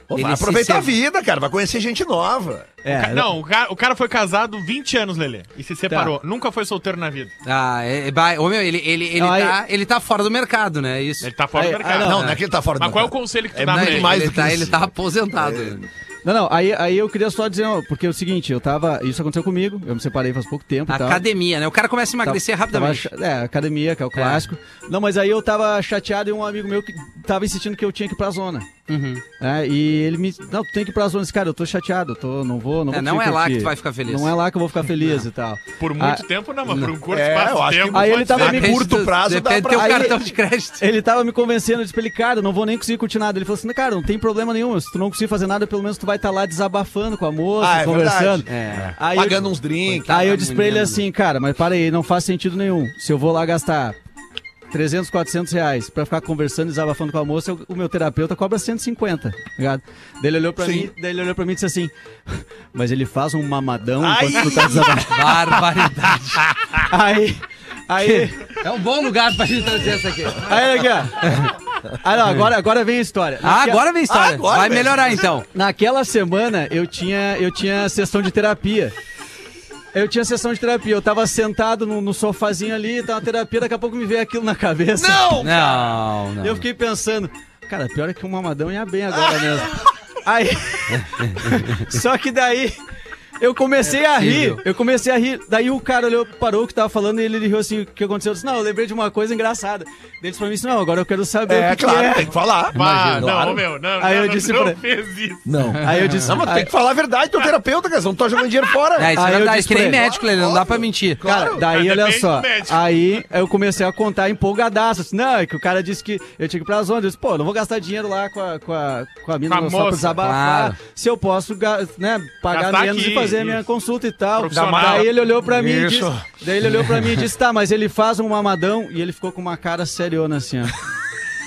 Pô, Ele vai se aproveitar a vida, cara. Vai conhecer gente nova. É, Ca- Não, o cara, o cara foi casado 20 anos, Lelê, e se separou. Nunca foi solteiro na vida. Ah, é, é, ba- ô, meu, ele, ele, ele, Não, tá, ele tá fora do mercado, né? Isso. Ele tá fora Aí- do mercado. ah, Não, não é que ele tá fora do Mas qual é o mercado. conselho que tu É dá Não, pra muito ele, ele? mais ele do que tá, isso. ele tá aposentado. Não, não, aí, aí eu queria só dizer, porque é o seguinte, eu tava. Isso aconteceu comigo, eu me separei faz pouco tempo. Academia, né? O cara começa a emagrecer Tava- rapidamente. tava é, academia, que é o clássico. Não, mas aí eu tava chateado e um amigo meu que tava insistindo que eu tinha que ir pra zona. Uhum. É, e ele me. Não, tu tem que ir pra zona. Cara, eu tô chateado, eu tô, não vou. Não, É, vou não conseguir é lá que tu vai ficar feliz. Não é lá que eu vou ficar feliz e tal. Por muito Ah, tempo, não, mas por um curto É, que- tempo. Aí ele tava me curto do- prazo, dá Depende do pra- teu Aí- cartão de crédito. Ele tava me convencendo, eu disse pra ele, cara, eu não vou nem conseguir curtir nada. Ele falou assim, cara, não tem problema nenhum. Se tu não conseguir fazer nada, pelo menos tu vai estar lá desabafando com a moça, Ah, é conversando. verdade. Aí Pagando eu, uns drinks. Aí eu disse pra ele assim, cara, mas para aí, não faz sentido nenhum. Se eu vou lá gastar 300, 400 reais pra ficar conversando e desabafando com a moça, o meu terapeuta cobra 150, tá ligado? Daí ele olhou pra Sim. mim, daí ele olhou pra mim e disse assim, mas ele faz um mamadão Ai! enquanto tu tá desabafando. Barbaridade. Aí, aí, É um bom lugar pra gente trazer essa aqui. aí aqui, ó. Ah, não, agora, agora vem a história. Ah, Naque- agora vem a história. Agora, Vai melhorar então. Naquela semana eu tinha, eu tinha sessão de terapia. Eu tinha sessão de terapia, eu tava sentado no, no sofazinho ali, tava terapia, daqui a pouco me veio aquilo na cabeça. Não! Não, não. Eu fiquei pensando, cara, pior é que o mamadão ia bem agora mesmo. Aí. Só que daí. Eu comecei a rir, eu comecei a rir. Daí o cara olhou, parou o que tava falando e ele riu assim: o que aconteceu? Eu disse, não, eu lembrei de uma coisa engraçada. Daí Ele disse pra mim assim: não, agora eu quero saber o É, que, que claro, é. tem que falar. Ah, não, Claro. meu, não, Aí não, eu disse não pra- fez isso. Não. Aí eu disse: Não, mas aí- tem que falar a verdade, teu terapeuta, cara. Não tá jogando dinheiro fora. É, isso é Aí eu verdade. disse Que nem médico, ele não dá pra mentir. Cara, daí olha só. Aí eu comecei a contar empolgadaço. Assim, não, é que o cara disse que eu tinha que ir pra zona. Eu disse, pô, não vou gastar dinheiro lá com a, com a, com a mina Com a só pra desabafar. Claro. Se eu posso né, pagar menos e fazer a minha consulta e tal. Daí ele olhou pra mim e Isso. disse. Daí ele olhou pra mim e disse, tá, mas ele faz um mamadão e ele ficou com uma cara seriona assim, ó.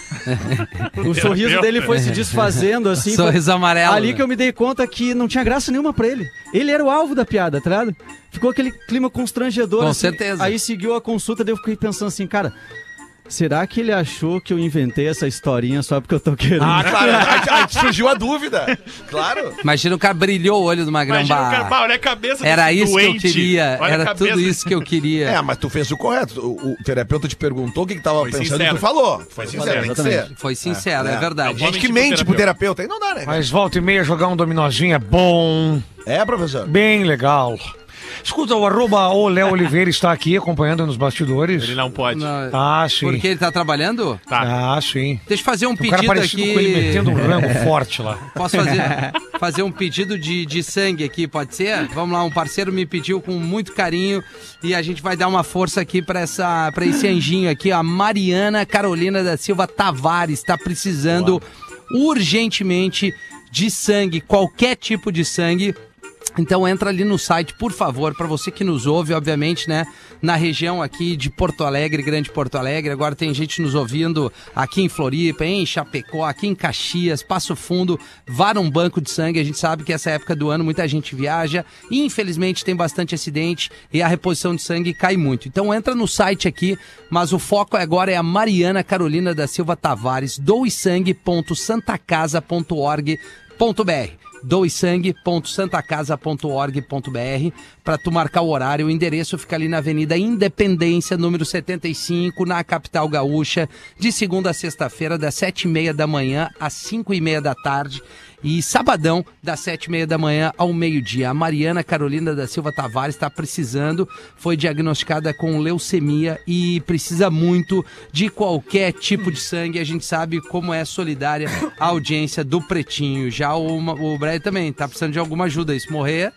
o sorriso dele foi se desfazendo assim. foi- Sorriso amarelo. Ali que eu me dei conta que não tinha graça nenhuma pra ele. Ele era o alvo da piada, tá ligado? Ficou aquele clima constrangedor. Com assim. certeza. Aí seguiu a consulta, daí eu fiquei pensando assim, cara, será que ele achou que eu inventei essa historinha só porque eu tô querendo? Ah, claro. Aí, aí surgiu a dúvida. Claro. Imagina o cara brilhou o olho do Magrão. Imagina o cara, pá, olha a cabeça Era isso que eu doente. queria. Olha Era cabeça tudo isso que eu queria. É, mas tu fez o correto. O, o terapeuta te perguntou o que, que tava Foi pensando sincero. e tu falou. Foi sincero, tem que ser. Foi sincero, é, É. verdade. Gente que mente pro terapeuta, aí não dá, né? Mas volta e meia jogar um dominozinho é bom, É, professor? bem legal. Escuta, o arroba o Léo Oliveira está aqui acompanhando nos bastidores. Ele não pode. Não, Ah, sim. Porque ele tá trabalhando? Tá. Ah, sim. Deixa eu fazer um O cara pedido parecido aqui. com ele metendo um rango forte lá. Posso fazer, fazer um pedido de, de sangue aqui, pode ser? Vamos lá, um parceiro me pediu com muito carinho e a gente vai dar uma força aqui pra essa para esse anjinho aqui, a Mariana Carolina da Silva Tavares está precisando urgentemente de sangue, qualquer tipo de sangue. Então entra ali no site, por favor, para você que nos ouve, obviamente, né, na região aqui de Porto Alegre, Grande Porto Alegre. Agora tem gente nos ouvindo aqui em Floripa, em Chapecó, aqui em Caxias, Passo Fundo, vá num banco de sangue. A gente sabe que essa época do ano muita gente viaja, e infelizmente tem bastante acidente e a reposição de sangue cai muito. Então entra no site aqui, mas o foco agora é a Mariana Carolina da Silva Tavares, doesangue.santacasa.org.br doesangue.santacasa.org.br para tu marcar o horário. O endereço fica ali na Avenida Independência, número 75, na capital gaúcha, de segunda a sexta-feira, das sete e meia da manhã às cinco e meia da tarde. E sabadão, das sete e meia da manhã ao meio-dia. A Mariana Carolina da Silva Tavares está precisando, foi diagnosticada com leucemia e precisa muito de qualquer tipo de sangue. A gente sabe como é solidária a audiência do Pretinho. Já o, o Brad também tá precisando de alguma ajuda. Se morrer,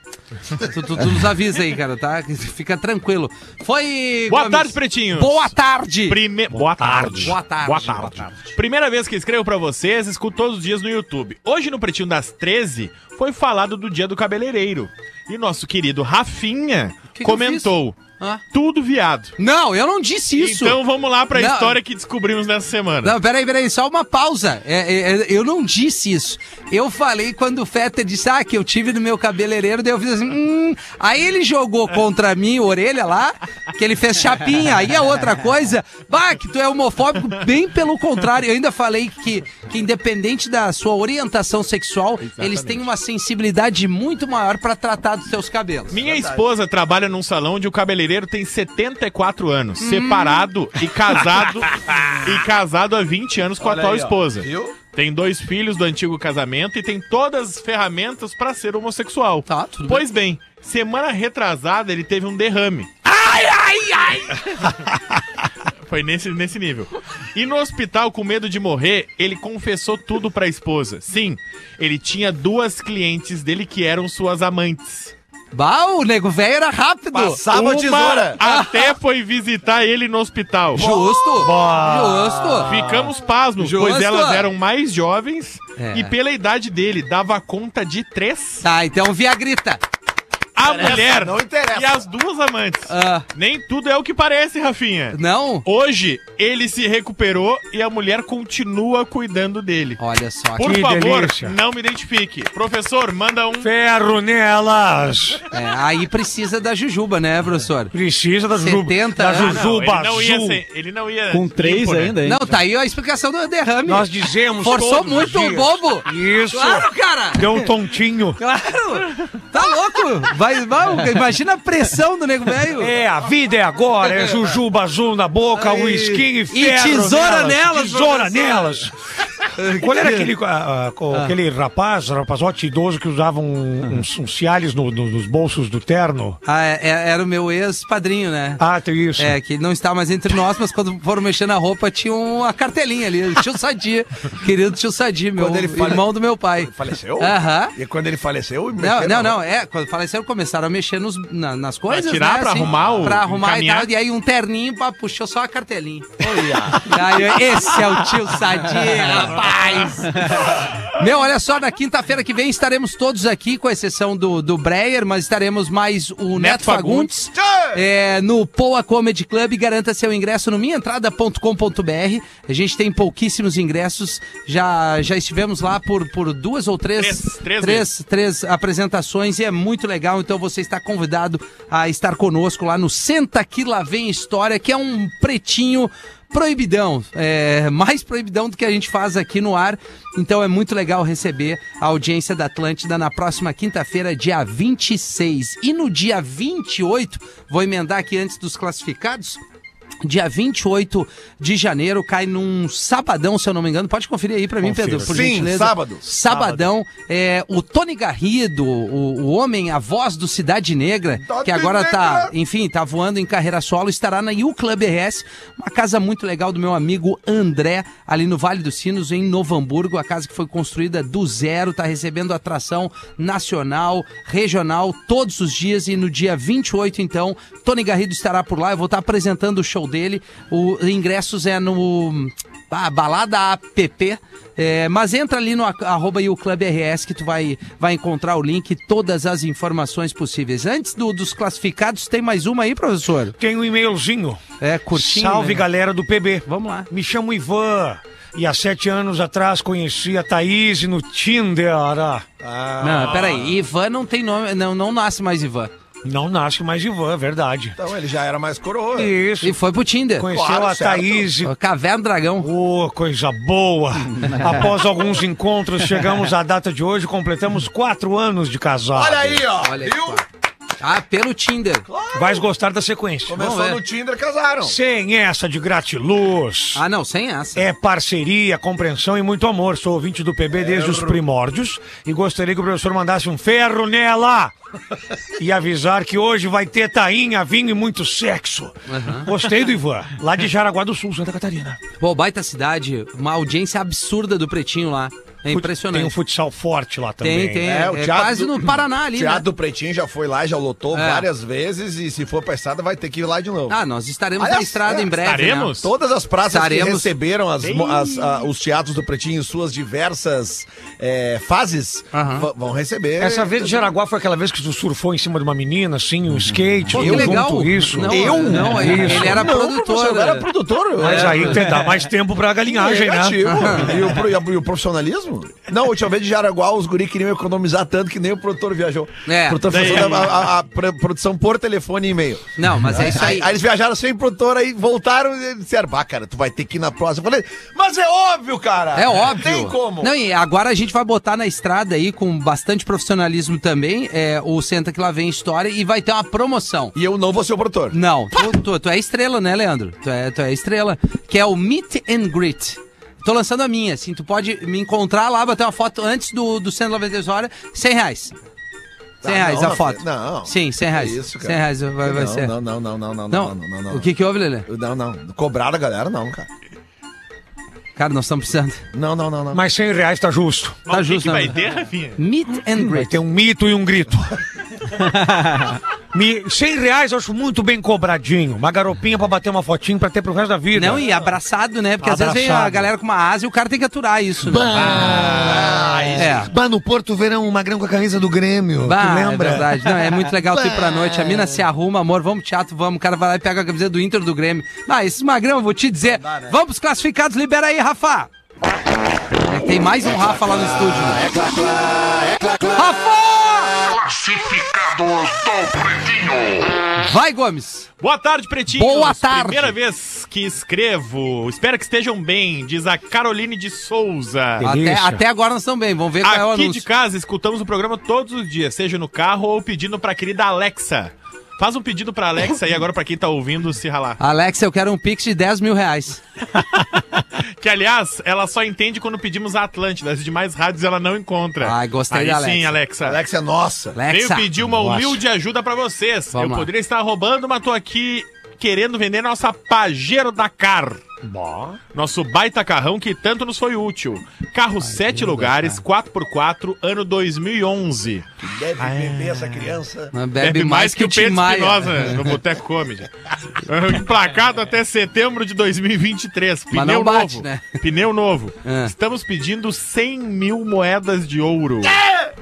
tu, tu- tu nos avisa aí, cara, tá? Fica tranquilo. Foi. Boa Gomes. tarde, pretinhos. Boa tarde! Prime... Boa tarde. Boa tarde. Boa tarde. Primeira vez que escrevo pra vocês, escuto todos os dias no YouTube. Hoje no Pretinho das 13 foi falado do dia do cabeleireiro. E nosso querido Rafinha Que que comentou: Ah. Tudo viado. Não, eu não disse isso. Então vamos lá pra Não. história que descobrimos nessa semana. Não, peraí, peraí, só uma pausa. É, é, é, eu não disse isso. Eu falei quando o Fetter disse, ah, que eu tive no meu cabeleireiro, daí eu fiz assim, hum. Aí ele jogou contra mim, a orelha lá, que ele fez chapinha. Aí a outra coisa, bah, que tu é homofóbico, bem pelo contrário. Eu ainda falei que, que independente da sua orientação sexual, eles têm uma sensibilidade muito maior pra tratar dos seus cabelos. Minha esposa trabalha num salão onde o cabeleireiro tem 74 anos, Hum. separado e casado e casado há 20 anos com a Olha atual aí, esposa. Viu? Tem dois filhos do antigo casamento e tem todas as ferramentas pra ser homossexual. Tá, tudo bem. Pois bem, semana retrasada ele teve um derrame. Ai, ai, ai! Foi nesse, nesse nível. E no hospital, com medo de morrer, ele confessou tudo pra esposa. Sim, ele tinha duas clientes dele que eram suas amantes. Bah, o nego velho era rápido. Passava a tesoura. até foi visitar ele no hospital. Justo. Boa. Justo. Ficamos pasmos, pois Justo. elas eram mais jovens É. e pela idade dele dava conta de três. Tá, então Viagrita. A Interessa, mulher não interessa. e as duas amantes. Ah, Nem tudo é o que parece, Rafinha. não? Hoje, ele se recuperou e a mulher continua cuidando dele. Olha só. Por Que favor, delícia. não me identifique. Professor, manda um. Ferro nelas. É, aí precisa da jujuba, né, professor? Precisa da jujuba. 70 Da. Ah, não, jujuba ele não ia ele não ia Com três né? ainda, hein? Não, tá aí a explicação do derrame. Nós dizemos Forçou todos os muito o bobo. Isso. Claro, cara. Deu um tontinho. Claro. Tá louco. Vai, vai, imagina a pressão do nego velho. É, a vida é agora, é jujuba azul na boca, whisky e E ferro tesoura nelas, Tesoura professor. nelas. Qual era aquele, ah, ah, aquele rapaz, rapazote idoso que usava um- uns, uns ciales no- no- nos bolsos do terno? Ah, é- é- era o meu ex-padrinho, né? Ah, tem isso. É, que não está mais entre nós, mas quando foram mexer na roupa tinha uma cartelinha ali. o Tio Sadi, querido tio Sadi, meu fale- irmão do meu pai. Faleceu? Aham. E quando ele faleceu... Não, não, não, é, quando faleceram começaram a mexer nos, na- nas coisas, tirar, né, pra arrumar o- Pra arrumar e tal, e aí um terninho, pá, puxou só a cartelinha. E aí, esse é o tio Sadi, rapaz! Meu, olha só, na quinta-feira que vem estaremos todos aqui, com exceção do, do Breyer, mas estaremos mais o Neto, Neto Fagundes, é, no Poa Comedy Club. Garanta seu ingresso no minhaentrada.com.br. A gente tem pouquíssimos ingressos, já, já estivemos lá por, por duas ou três, Três, três três, três apresentações e é muito legal. Então você está convidado a estar conosco lá no Senta Que Lá Vem História, que é um pretinho proibidão, é, mais proibidão do que a gente faz aqui no ar. Então é muito legal receber a audiência da Atlântida na próxima quinta-feira, dia 26. E no dia 28, vou emendar aqui antes dos classificados. Dia 28 de janeiro cai num sabadão, se eu não me engano. Pode conferir aí pra mim, Confira. Pedro, por Sim, gentileza. sábado. Sabadão. É, o Tony Garrido, o, o homem, a voz do Cidade Negra, que agora tá, Negra. enfim, tá voando em carreira solo, estará na U Club RS, uma casa muito legal do meu amigo André, ali no Vale dos Sinos, em Novo Hamburgo, a casa que foi construída do zero, tá recebendo atração nacional, regional, todos os dias, e no dia 28, então, Tony Garrido estará por lá, eu vou estar apresentando o show dele, o ingressos é no ah, Balada App, é, mas entra ali no arroba e o Clube RS que tu vai, vai encontrar o link e todas as informações possíveis. Antes do- dos classificados, tem mais uma aí, professor? Tem um e-mailzinho. É, curtinho. Salve, né? galera do PB. Vamos lá. Me chamo Ivan. E há sete anos atrás conheci a Thaís no Tinder. Ah, Não, peraí, Ivan não tem nome, não, não nasce mais Ivan. Não nasce mais Ivan, é verdade. Então ele já era mais coroa. Isso. E foi pro Tinder. Conheceu Claro, a certo. Thaís. Caverna Dragão. Ô, coisa boa! Após alguns encontros, chegamos à data de hoje, completamos quatro anos de casado. Olha aí, ó. Olha Viu? Ah, pelo Tinder. Vais gostar da sequência. Começou no Tinder, casaram. Sem essa de gratiluz. Ah, não, sem essa. É parceria, compreensão e muito amor. Sou ouvinte do PB desde os primórdios e gostaria que o professor mandasse um ferro nela e avisar que hoje vai ter tainha, vinho e muito sexo. Gostei do Ivan, lá de Jaraguá do Sul, Santa Catarina. Pô, baita cidade, uma audiência absurda do Pretinho lá. É impressionante. Tem um futsal forte lá também. Tem, tem. É, É, o teatro quase do- no Paraná ali, O Teatro né? do Pretinho já foi lá, já lotou É. várias vezes e se for pra estrada vai ter que ir lá de novo. Ah, nós estaremos Aliás, na estrada é, em breve, estaremos? né? Todas as praças Estaremos. que receberam as as- a- os teatros do Pretinho em suas diversas é, fases va- vão receber. Essa vez de Jaraguá foi aquela vez que tu surfou em cima de uma menina, assim, um skate, Pô, tudo legal. junto, isso. Não, Eu? Não, ele, Isso. ele era Não, produtor. eu era produtor. Mas é. aí te dá mais tempo pra galinhagem, né? E o, pro- e o- e o profissionalismo? Não, a última vez de Jaraguá, os guri queriam economizar tanto que nem o produtor viajou. É. O produtor fez a, a- a pro- produção por telefone e e-mail. Não, mas é isso aí. Aí, aí eles viajaram sem produtor, aí voltaram e disseram, bah, cara, tu vai ter que ir na próxima. Eu falei, mas é óbvio, cara. É óbvio. Tem como. Não, e agora a gente vai botar na estrada aí com bastante profissionalismo também, é, o Senta que lá vem história e vai ter uma promoção. E eu não vou ser o produtor. Não, tu, tu, tu é estrela, né, Leandro? Tu é, tu é estrela. Que é o Meet and Greet. Tô lançando a minha, assim, tu pode me encontrar lá, bater uma foto antes do, do 192 horas, 100 reais. 100 Ah, reais a foto. não. Sim, 100 reais. Que isso, cara. 100 reais vai, vai não, ser. Não, não, não, não, não, Não, não, não, não. o que que houve, Lelê? Não, não. Cobrar a galera, não, cara. Cara, nós estamos precisando. Não, não, não, não. Mas 100 reais tá justo. Mas Tá o que justo, que né? vai ter, Rafinha? Meet and Vai Greet. ter um mito e um grito. Me, 100 reais eu acho muito bem cobradinho. Uma garopinha pra bater uma fotinho pra ter pro resto da vida. Não, e abraçado, né? Porque às vezes vem a Abraçado. galera com uma asa e o cara tem que aturar isso. Né? Bah, É. bah, no Porto Verão, o Magrão com a camisa do Grêmio. Bah, tu é lembra? verdade. Não, é muito legal tu ir pra noite. A mina se arruma, amor, vamos pro teatro, vamos. O cara vai lá e pega a camiseta do Inter do Grêmio. Ah, esses magrão, eu vou te dizer. Vamos pros classificados, libera aí, Rafa. Tem mais um Rafa lá no estúdio. Rafa! Classificados do Pretinho. Vai, Gomes. Boa tarde, pretinhos. Boa tarde. Primeira vez que escrevo. Espero que estejam bem, diz a Caroline de Souza. Até, até agora nós estamos bem. Vamos ver qual é o Aqui de anúncio. casa escutamos o programa todos os dias, seja no carro ou pedindo pra querida Alexa. Faz um pedido pra Alexa aí agora pra quem tá ouvindo se ralar. Alex, eu quero um pix de 10 mil reais. Que aliás, ela só entende quando pedimos a Atlântida. As demais rádios ela não encontra. Ai, gostei aí da sim, Alexa. Alexa. Alex é nossa. Veio Alexa. pedir uma Nossa. humilde ajuda pra vocês. Vamos eu lá. poderia estar roubando, mas tô aqui querendo vender nossa Pajero Dakar. Nosso baita carrão que tanto nos foi útil. Carro sete lugares, 4x4, ano 2011. Deve beber essa criança. Bebe, mais que, o Tim Pedro Maia. Espinosa no Boteco Comedy. Emplacado até setembro de 2023. Pneu não bate, novo. né? Pneu novo. É. Estamos pedindo 100 mil moedas de ouro.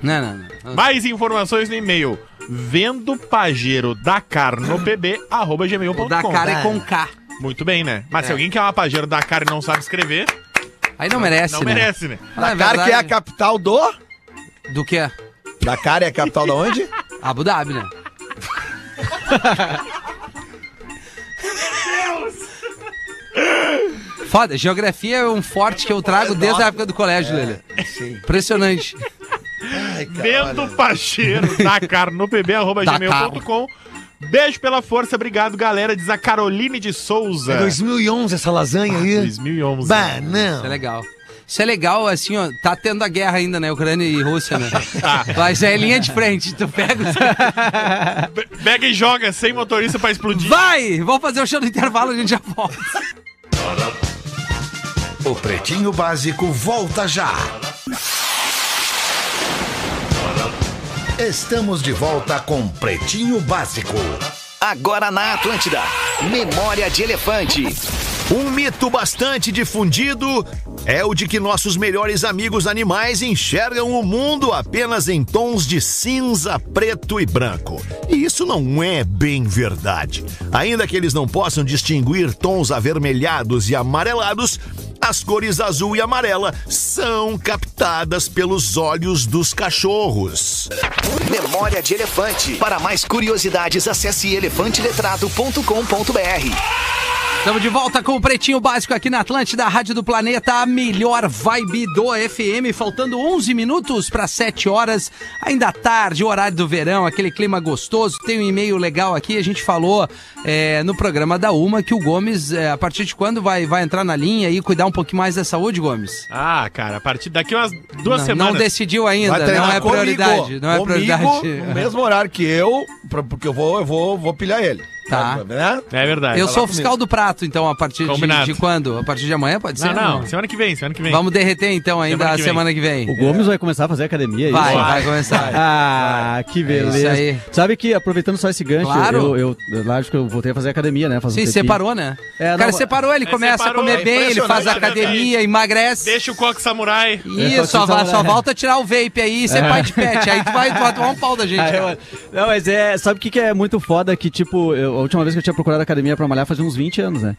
Não, não, não. Mais informações no e-mail. Vendo Pajero Dakar no pb, arroba gmail.com. O da cara é com K. Muito bem, né? Mas se É. alguém quer uma Pajero Dakar e não sabe escrever, Aí não merece, não né? merece, né? Ah, Dakar, que é a capital do... Do que? Dakar é a capital da onde? Abu Dhabi, né? Foda, geografia é um forte que eu trago desde a época do colégio, Lelê. Sim. Impressionante. Ai, cara, Vendo olha. Pajero Dakar no pb, arroba Dakar. gmail.com. Beijo pela força, obrigado, galera. Diz a Caroline de Souza. É 2011 essa lasanha aí. 2011. Bah, não. Isso é legal. Isso é legal, assim, ó, tá tendo a guerra ainda, né? Ucrânia e Rússia, né? Tá. Mas é linha de frente, tu pega... os- Pega e joga sem motorista pra explodir. Vai! Vamos fazer o show do intervalo, a gente já volta. O Pretinho Básico volta já. Estamos de volta com Pretinho Básico. Agora na Atlântida. Memória de Elefante. Um mito bastante difundido é o de que nossos melhores amigos animais enxergam o mundo apenas em tons de cinza, preto e branco. E isso não é bem verdade. Ainda que eles não possam distinguir tons avermelhados e amarelados, as cores azul e amarela são captadas pelos olhos dos cachorros. Memória de Elefante. Para mais curiosidades, acesse elefanteletrado.com.br. Estamos de volta com o Pretinho Básico aqui na Atlântida, a Rádio do Planeta, a melhor vibe do FM. Faltando 11 minutos para 7 horas, ainda tarde, o horário do verão, aquele clima gostoso. Tem um e-mail legal aqui, a gente falou é, no programa da Uma que o Gomes, é, a partir de quando vai, vai entrar na linha e cuidar um pouquinho mais da saúde, Gomes? Ah, cara, a partir daqui umas duas não, semanas. não decidiu ainda, não é comigo. prioridade. Não é Comigo, prioridade. No mesmo horário que eu, porque eu vou, eu vou, vou pilhar ele. Tá. Né? É verdade. Eu sou comigo. fiscal do prato, então, a partir de, Combinado. de quando? A partir de amanhã, pode ser? Não, não, semana que vem, semana que vem. Vamos derreter, então, ainda Semana a que vem. semana que vem. O Gomes vai começar a fazer academia, é Vai, isso? vai começar. Ah, que beleza. isso aí. Sabe que, aproveitando só esse gancho, Claro. eu, eu, eu, lógico que eu voltei a fazer academia, né? Faz um Sim, tempinho. separou, né? É, o cara não, separou, ele É, começa separou, a comer é bem, ele faz impressionante, né, academia, emagrece. Deixa o coque samurai. Isso, só, só volta a tirar o vape aí e ser pai de pet. Aí tu vai, tu vai tomar um pau da gente. Ah, eu- cara. não, mas é. Sabe o que, que é muito foda? Que, tipo, eu- a última vez que eu tinha procurado academia pra malhar fazia uns 20 anos, né?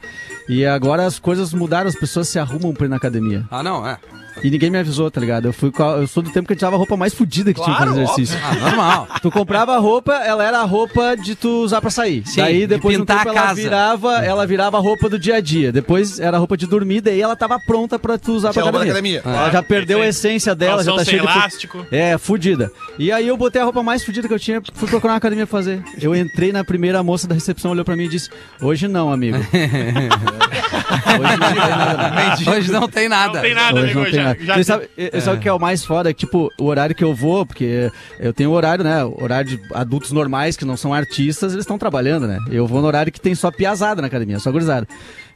E agora as coisas mudaram, as pessoas se arrumam pra ir na academia. Ah, não, é. E ninguém me avisou, tá ligado? Eu fui com a- eu sou do tempo que a gente usava a roupa mais fodida que tinha pra fazer exercício. Ah, normal. Tu comprava a roupa, ela era a roupa de tu usar pra sair. Sim, daí de depois de um pintar tempo a ela casa. virava, ela virava a roupa do dia a dia. Depois era a roupa de dormir, daí ela tava pronta pra tu usar pra academia. academia. Ela já perdeu a essência dela, já Calção tá sem cheia de elástico. É, fudida. E aí eu botei a roupa mais fudida que eu tinha, fui procurar uma academia pra fazer. Eu entrei na primeira, a moça da recepção olhou pra mim e disse: "Hoje não, amigo". Hoje não tem nada. não. Hoje não tem nada. Não tem nada, Hoje não tem já, nada. já Você sabe, e- sabe o que é o mais foda? Que, tipo, o horário que eu vou, porque eu tenho horário, né? Horário de adultos normais que não são artistas, eles estão trabalhando, né? Eu vou no horário que tem só piazada na academia, só gurizada.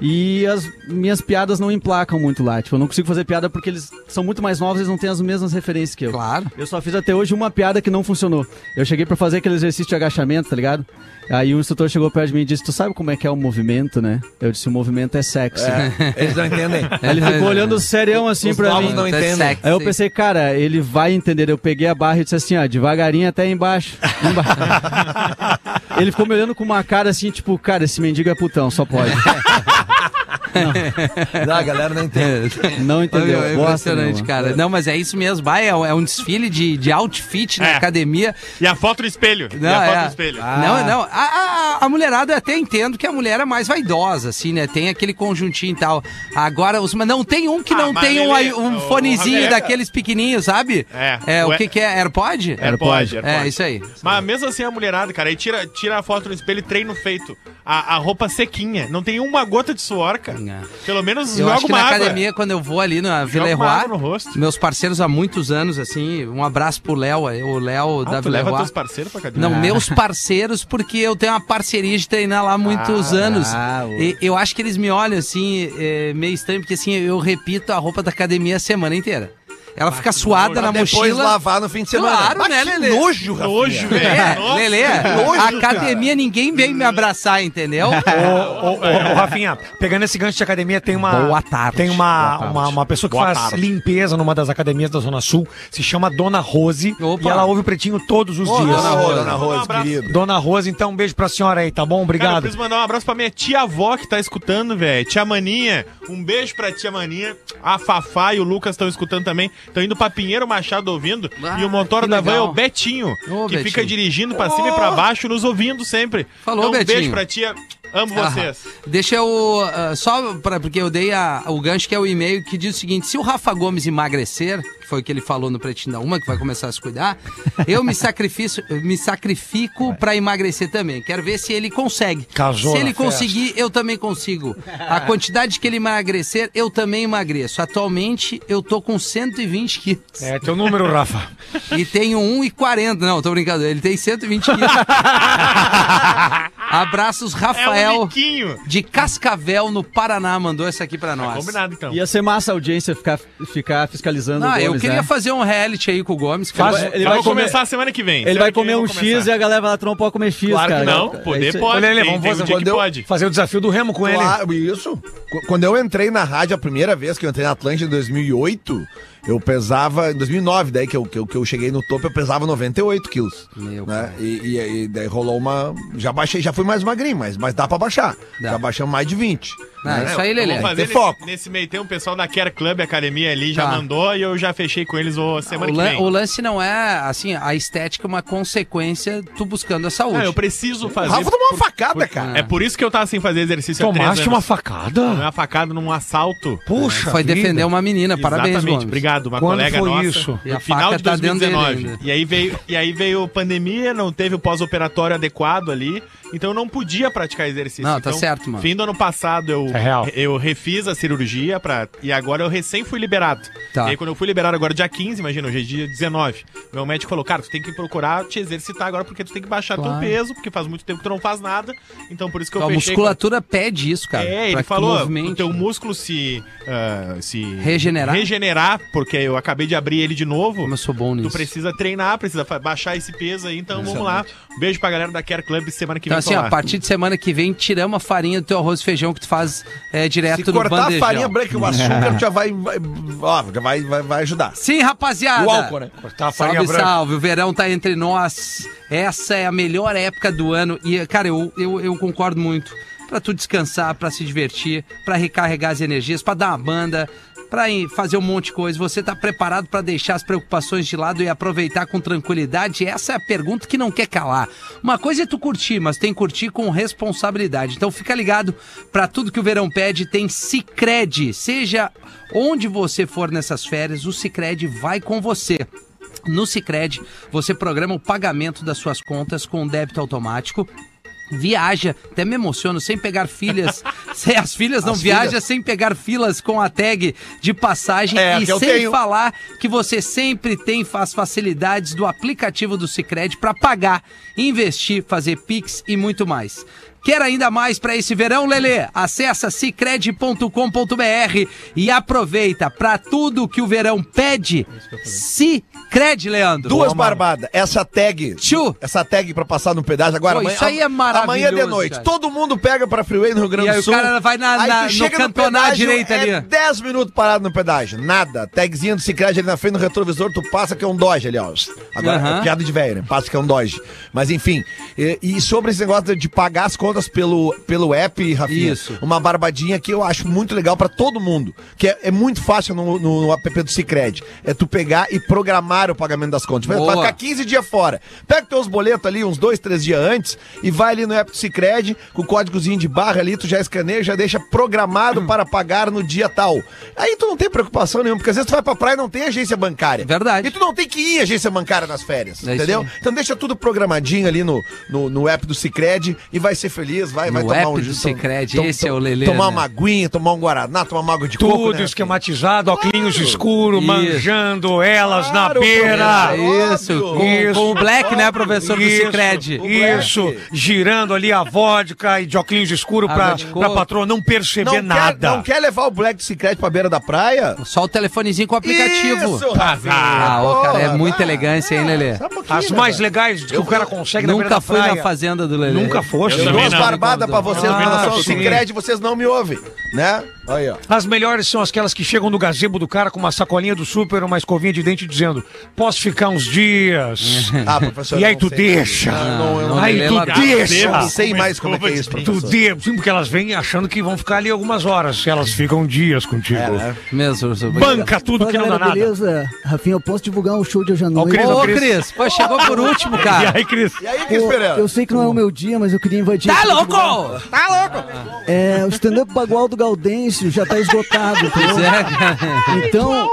E as minhas piadas não emplacam muito lá. Tipo, eu não consigo fazer piada porque eles são muito mais novos, eles não têm as mesmas referências que eu. Claro. Eu só fiz até hoje uma piada que não funcionou. Eu cheguei pra fazer aquele exercício de agachamento, tá ligado? Aí o instrutor chegou perto de mim e disse: Tu sabe como é que é o movimento, né? Eu disse: O movimento é sexy. É, eles não entendem. Ele ficou olhando serião assim Os pra mim. não é entendem. sexy. Aí eu pensei, cara, ele vai entender. Eu peguei a barra e disse assim, ó, devagarinho até embaixo. Emba- ele ficou me olhando com uma cara assim, tipo, cara, esse mendigo é putão, só pode. Não, a galera não entende. Não entendeu. É impressionante, cara. Não, mas é isso mesmo. Vai, é um, é um desfile de, de outfit na É. academia. E a foto do espelho. e Não, a foto é. do espelho. Não, não. A, a, a mulherada eu até entendo que a mulher é mais vaidosa, assim, né? Tem aquele conjuntinho e tal. Agora, os, mas não tem um que Ah, não tem um, Lelê, um o- fonezinho o- daqueles pequenininhos, sabe? É. É, o Ué. que que é? AirPod? AirPod, É, AirPod. isso aí. Mas mesmo assim a mulherada, cara, aí tira, tira a foto no espelho e treino feito. A, a roupa sequinha. Não tem uma gota de suor, cara. É. Pelo menos Eu joga acho que uma na água. academia, quando eu vou ali na Vila rosto. meus parceiros há muitos anos, assim, um abraço pro Léo, o Léo da Ah, tu Vila leva teus parceiros pra academia? Não, meus parceiros, porque eu tenho uma parceria de treinar lá há muitos anos. ah, E eu acho que eles me olham assim, é, meio estranho, porque assim, eu repito a roupa da academia a semana inteira. Ela fica suada na depois mochila. lavar no fim de semana. Claro, né, Lelê? nojo, Rafinha. Nojo, velho. É, Nossa. Lelê, a academia ninguém vem me abraçar, entendeu? Ô, ô, Rafinha, pegando esse gancho de academia, tem uma. Boa tarde. Tem uma, uma, uma pessoa que Boa faz tarde. limpeza numa das academias da Zona Sul, se chama Dona Rose. Opa. E ela ouve o pretinho todos os Ô, dias. Dona Rose, Dona Rose. Dona Rose, então um beijo pra senhora aí, tá bom? Cara, eu Obrigado. preciso mandar um abraço pra minha tia-avó que tá escutando, velho. Tia Maninha. Um beijo pra tia Maninha. A Fafá e o Lucas estão escutando também. Estão indo pra Pinheiro Machado ouvindo. Ah, e o motor da van é o Betinho, Ô, que Betinho. fica dirigindo pra cima e pra baixo, nos ouvindo sempre. Falou, então, um Betinho. beijo pra tia. Amo Ah, vocês. Deixa eu. ah, só pra, porque eu dei a- o gancho que é o e-mail que diz o seguinte: se o Rafa Gomes emagrecer, que foi o que ele falou no Pretinho da Uma, que vai começar a se cuidar, eu me sacrifico, me sacrifico pra emagrecer também. Quero ver se ele consegue. Casou se na ele festa. conseguir, eu também consigo. A quantidade que ele emagrecer, eu também emagreço. Atualmente, eu tô com 120 quilos. É teu número, Rafa. E tenho 1,40. Não, tô brincando. Ele tem 120 quilos. Abraços, É Rafael. um biquinho. De Cascavel, no Paraná, mandou essa aqui pra nós. Combinado, então. Ia ser massa a audiência ficar, ficar fiscalizando Não, o eu Gomes, queria né? fazer um reality aí com o Gomes. que Faz- ele vai- ele vai comer- começar semana que vem. Ele vai comer um X e a galera vai lá, tu não pode comer X, Claro cara. que não. É Poder isso pode. Olha, tem, vamos tem fazer um que eu- pode. Fazer o desafio do Remo com ele. Claro, isso. Qu- Quando eu entrei na rádio a primeira vez que eu entrei na Atlântida em 2008, eu pesava. Em 2009, daí que eu, que eu, que eu cheguei no topo, eu pesava 98 quilos. Meu né? E, e- e daí rolou uma. Já baixei, já fui mais magrinho, mas, mas dá pra baixar. Dá. Já baixamos mais de 20. Ah, né? isso aí, Lelê. Fazer Tem foco. nesse, nesse meio tempo, o pessoal da Care Club Academia ali já Tá. mandou e eu já fechei com eles o semana O, que vem. o lance não é, assim, a estética é uma consequência tu buscando a saúde. Ah, eu preciso fazer. Rafa tomou uma facada, por- cara. É por isso que eu tava sem fazer exercício há três Tomaste anos. uma facada? Tomei uma facada num assalto. Puxa. Foi vida. defender uma menina, parabéns, Exatamente, Gomes. obrigado. Uma Quando colega foi nossa. isso? E a No final faca de tá dentro dele 2019. ainda. e aí veio e aí veio pandemia, não teve o pós-operatório adequado ali, então eu não podia praticar exercício. Não, tá Então, certo, mano. Fim do ano passado eu eu, É real. eu refiz a cirurgia pra, e agora eu recém fui liberado. Tá. E aí, quando eu fui liberado agora, dia 15, imagina, hoje é dia 19. Meu médico falou, cara, tu tem que procurar te exercitar agora porque tu tem que baixar Claro. teu peso, porque faz muito tempo que tu não faz nada. Então, por isso que eu A fechei. musculatura pede isso, cara. É, ele tu falou, o teu músculo se, ah, se Regenerar? regenerar, porque eu acabei de abrir ele de novo. Como eu sou bom Tu nisso. precisa treinar, precisa baixar esse peso aí, então vamos lá. Beijo pra galera da Care Club semana que Então, vem. Assim, ó, a partir de semana que vem, tiramos a farinha do teu arroz e feijão que tu faz é, direto Se no cortar a bandejão. farinha branca e o açúcar, já vai, vai, ó, já vai, vai, vai ajudar. Sim, rapaziada. O álcool, né? Cortar a farinha Salve, branca. salve. O verão tá entre nós. Essa é a melhor época do ano. E, cara, eu, eu, eu concordo muito. Pra tu descansar, pra se divertir, pra recarregar as energias, pra dar uma banda, ir fazer um monte de coisa. Você tá preparado pra deixar as preocupações de lado e aproveitar com tranquilidade? Essa é a pergunta que não quer calar. Uma coisa é tu curtir, mas tem que curtir com responsabilidade. Então fica ligado pra tudo que o verão pede. Tem Cicred. Seja onde você for nessas férias, o Cicred vai com você. No Cicred, você programa o pagamento das suas contas com débito automático. Viaja, até me emociono, sem pegar filhas. sem, as filhas não As viaja filhas? sem pegar filas com a tag de passagem É, e sem tenho. falar que você sempre tem as facilidades do aplicativo do Cicred para pagar, investir, fazer Pix e muito mais. Quer ainda mais para esse verão, Lelê? Acesse cicred.com.br e aproveita para tudo que o verão pede. Cicred, Leandro. Duas barbadas. Essa tag. Tchu. Essa tag pra passar no pedágio. Agora, Pô, amanhã, isso aí é maravilhoso, Amanhã de noite. cara. Todo mundo pega pra freeway no Rio Grande E aí do o Sul. cara vai na- Aí na- no chega cantonar direita ali. É 10 minutos parado no pedágio. Nada. Tagzinha do Cicred ali na frente, no retrovisor, tu passa que é um Dodge ali, ó. Agora, é piada de velho, né? Passa que é um Dodge. Mas enfim. E, e sobre esse negócio de- de pagar as contas pelo, pelo app, Rafinha. Isso. Uma barbadinha que eu acho muito legal pra todo mundo. Que é, é muito fácil no, no, no app do Cicred. É tu pegar e programar o pagamento das contas. Boa. Vai ficar 15 dias fora. Pega teus boletos ali, uns dois, três dias antes, e vai ali no app do Cicred, com o códigozinho de barra ali, tu já escaneia, já deixa programado para pagar no dia tal. Aí tu não tem preocupação nenhuma, porque às vezes tu vai pra praia e não tem agência bancária. Verdade. E tu não tem que ir à agência bancária nas férias, É entendeu? Então deixa tudo programadinho ali no, no, no app do Cicred e vai ser feliz, vai, vai No tomar app um do tom- esse é o Lelê, Tomar né? uma aguinha, tomar um guaraná, tomar uma água de coco, Tudo né? esquematizado, óculos escuro, Isso. manjando elas Claro, na beira. É isso, com, Isso. com o Black, né, professor do Isso, Cicred? Isso, girando ali a vodka e de óculos escuro Água pra, pra patroa não perceber não nada. Quer, não quer levar o Black do Cicred pra beira da praia? Só o telefonezinho com o aplicativo. Isso, Rafinha. Ah, ô, cara, é Porra, muita vai. elegância, hein, Lelê? Pouquinho, As né, mais cara? legais que o cara consegue na beira Nunca fui na fazenda do Lelê. Nunca. Eu também barbadas pra vocês Ah, ao sim. Cicred, vocês não me ouvem, né? Aí, ó. As melhores são aquelas que chegam no gazebo do cara com uma sacolinha do super, uma escovinha de dente dizendo: Posso ficar uns dias. Ah, professor. e aí eu tu deixa. Não, não, eu não, aí tu deixa. eu não sei mais como é que é isso, Tu professor. de... Sim, porque elas vêm achando que vão ficar ali algumas horas. Elas ficam dias contigo. É, né? Mesmo, professor. Banca tudo que não dá nada. beleza? Rafinha, eu posso divulgar um show de hoje à noite? Cris, Ô, Cris. Cris, pô, chegou por último, E cara. aí, Cris? E aí, esperando? eu sei que não é o meu dia, mas eu queria invadir. Tá pra divulgar. louco? É, o stand-up bagual do Gaudêncio já tá esgotado, entendeu? É, cara. Então,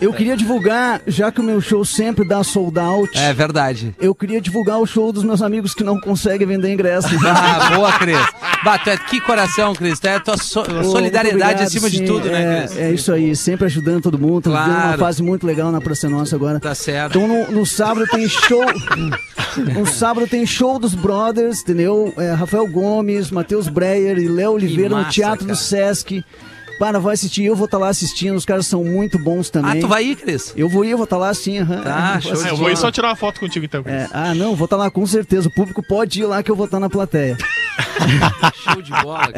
eu queria divulgar, já que o meu show sempre dá sold out, É verdade. eu queria divulgar o show dos meus amigos que não conseguem vender ingresso. Ah, boa, Cris. Bah, tu é, que coração, Cris. Tu é a tua so- Pô, solidariedade obrigado, acima de sim. tudo, né, é, Cris? É isso aí, sempre ajudando todo mundo. Estamos vivendo uma Claro. fase muito legal na Praça Nossa agora. Tá certo. Então no, no sábado tem show. No sábado tem show dos Brothers, entendeu? É, Rafael Gomes, Matheus Breyer e Léo Oliveira massa, no Teatro do cara. Sesc. Para, vai assistir, eu vou estar lá assistindo, os caras são muito bons Ah, também. tu vai ir, Cris? Eu vou ir, eu vou estar lá sim, aham. Tá, Eu vou Ah, eu vou ir só tirar uma foto contigo então. Cris. É, ah, não, vou estar lá com certeza. O público pode ir lá que eu vou estar na plateia. Show de bola.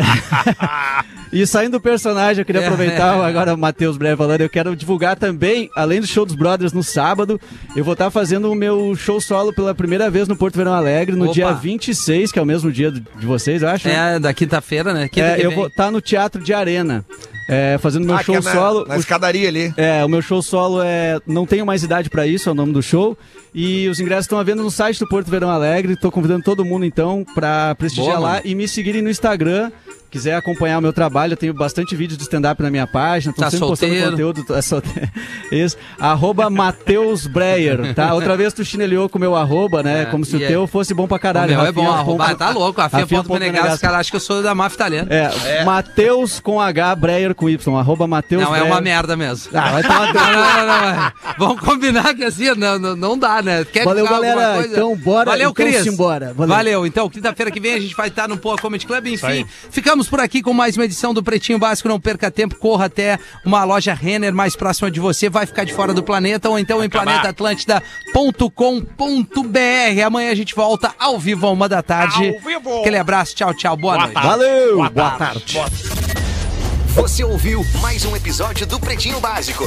E saindo do personagem, eu queria É. aproveitar agora o Matheus Breve falando, eu quero divulgar também, além do show dos Brothers no sábado, eu vou estar fazendo o meu show solo pela primeira vez no Porto Verão Alegre, no Opa. dia 26, que é o mesmo dia de vocês, eu acho. né? É, da quinta-feira, né? Quinta É, que eu vem. vou estar no Teatro de Arena, é, fazendo meu Ah, show é na, solo. Na escadaria ali. é, o meu show solo é Não Tenho Mais Idade Pra Isso, é o nome do show. E os ingressos estão à venda no site do Porto Verão Alegre. Tô convidando todo mundo, então, pra prestigiar Boa, lá mano. e me seguirem no Instagram, quiser acompanhar o meu trabalho, eu tenho bastante vídeos de stand-up na minha página. Tô Tá sempre solteiro. postando conteúdo. Tô, solteiro. Isso. Arroba Matheus Breyer, tá? Outra vez tu chinelhou com o meu arroba, né? É, Como se o é- teu fosse bom pra O caralho. meu é bom, arroba, ponto- tá louco, a Rafinha Fia ponto ponto Menegas, os caras acham que eu sou da máfia italiana. É, Matheus com H, Breyer com Y. Arroba Matheus Não, é Breyer. uma merda mesmo. Ah, vai tomar Não, não, não, não, é. Vamos combinar que assim, não, não, não dá, né? Quer Valeu, galera. coisa? Então, bora- Valeu, então, Cris. simbora. Valeu. Valeu. Então, quinta-feira que vem a gente vai estar no Poa Comedy Club. Enfim, aí. Ficamos por aqui com mais uma edição do Pretinho Básico. Não perca tempo, corra até uma loja Renner mais próxima de você. Vai ficar de fora do planeta ou então em planetaatlântida.com.br. Amanhã a gente volta ao vivo a uma da tarde. Ao vivo. Aquele abraço, tchau, tchau. Boa, Boa noite. tarde. Valeu! Boa Boa tarde. tarde. Você ouviu mais um episódio do Pretinho Básico.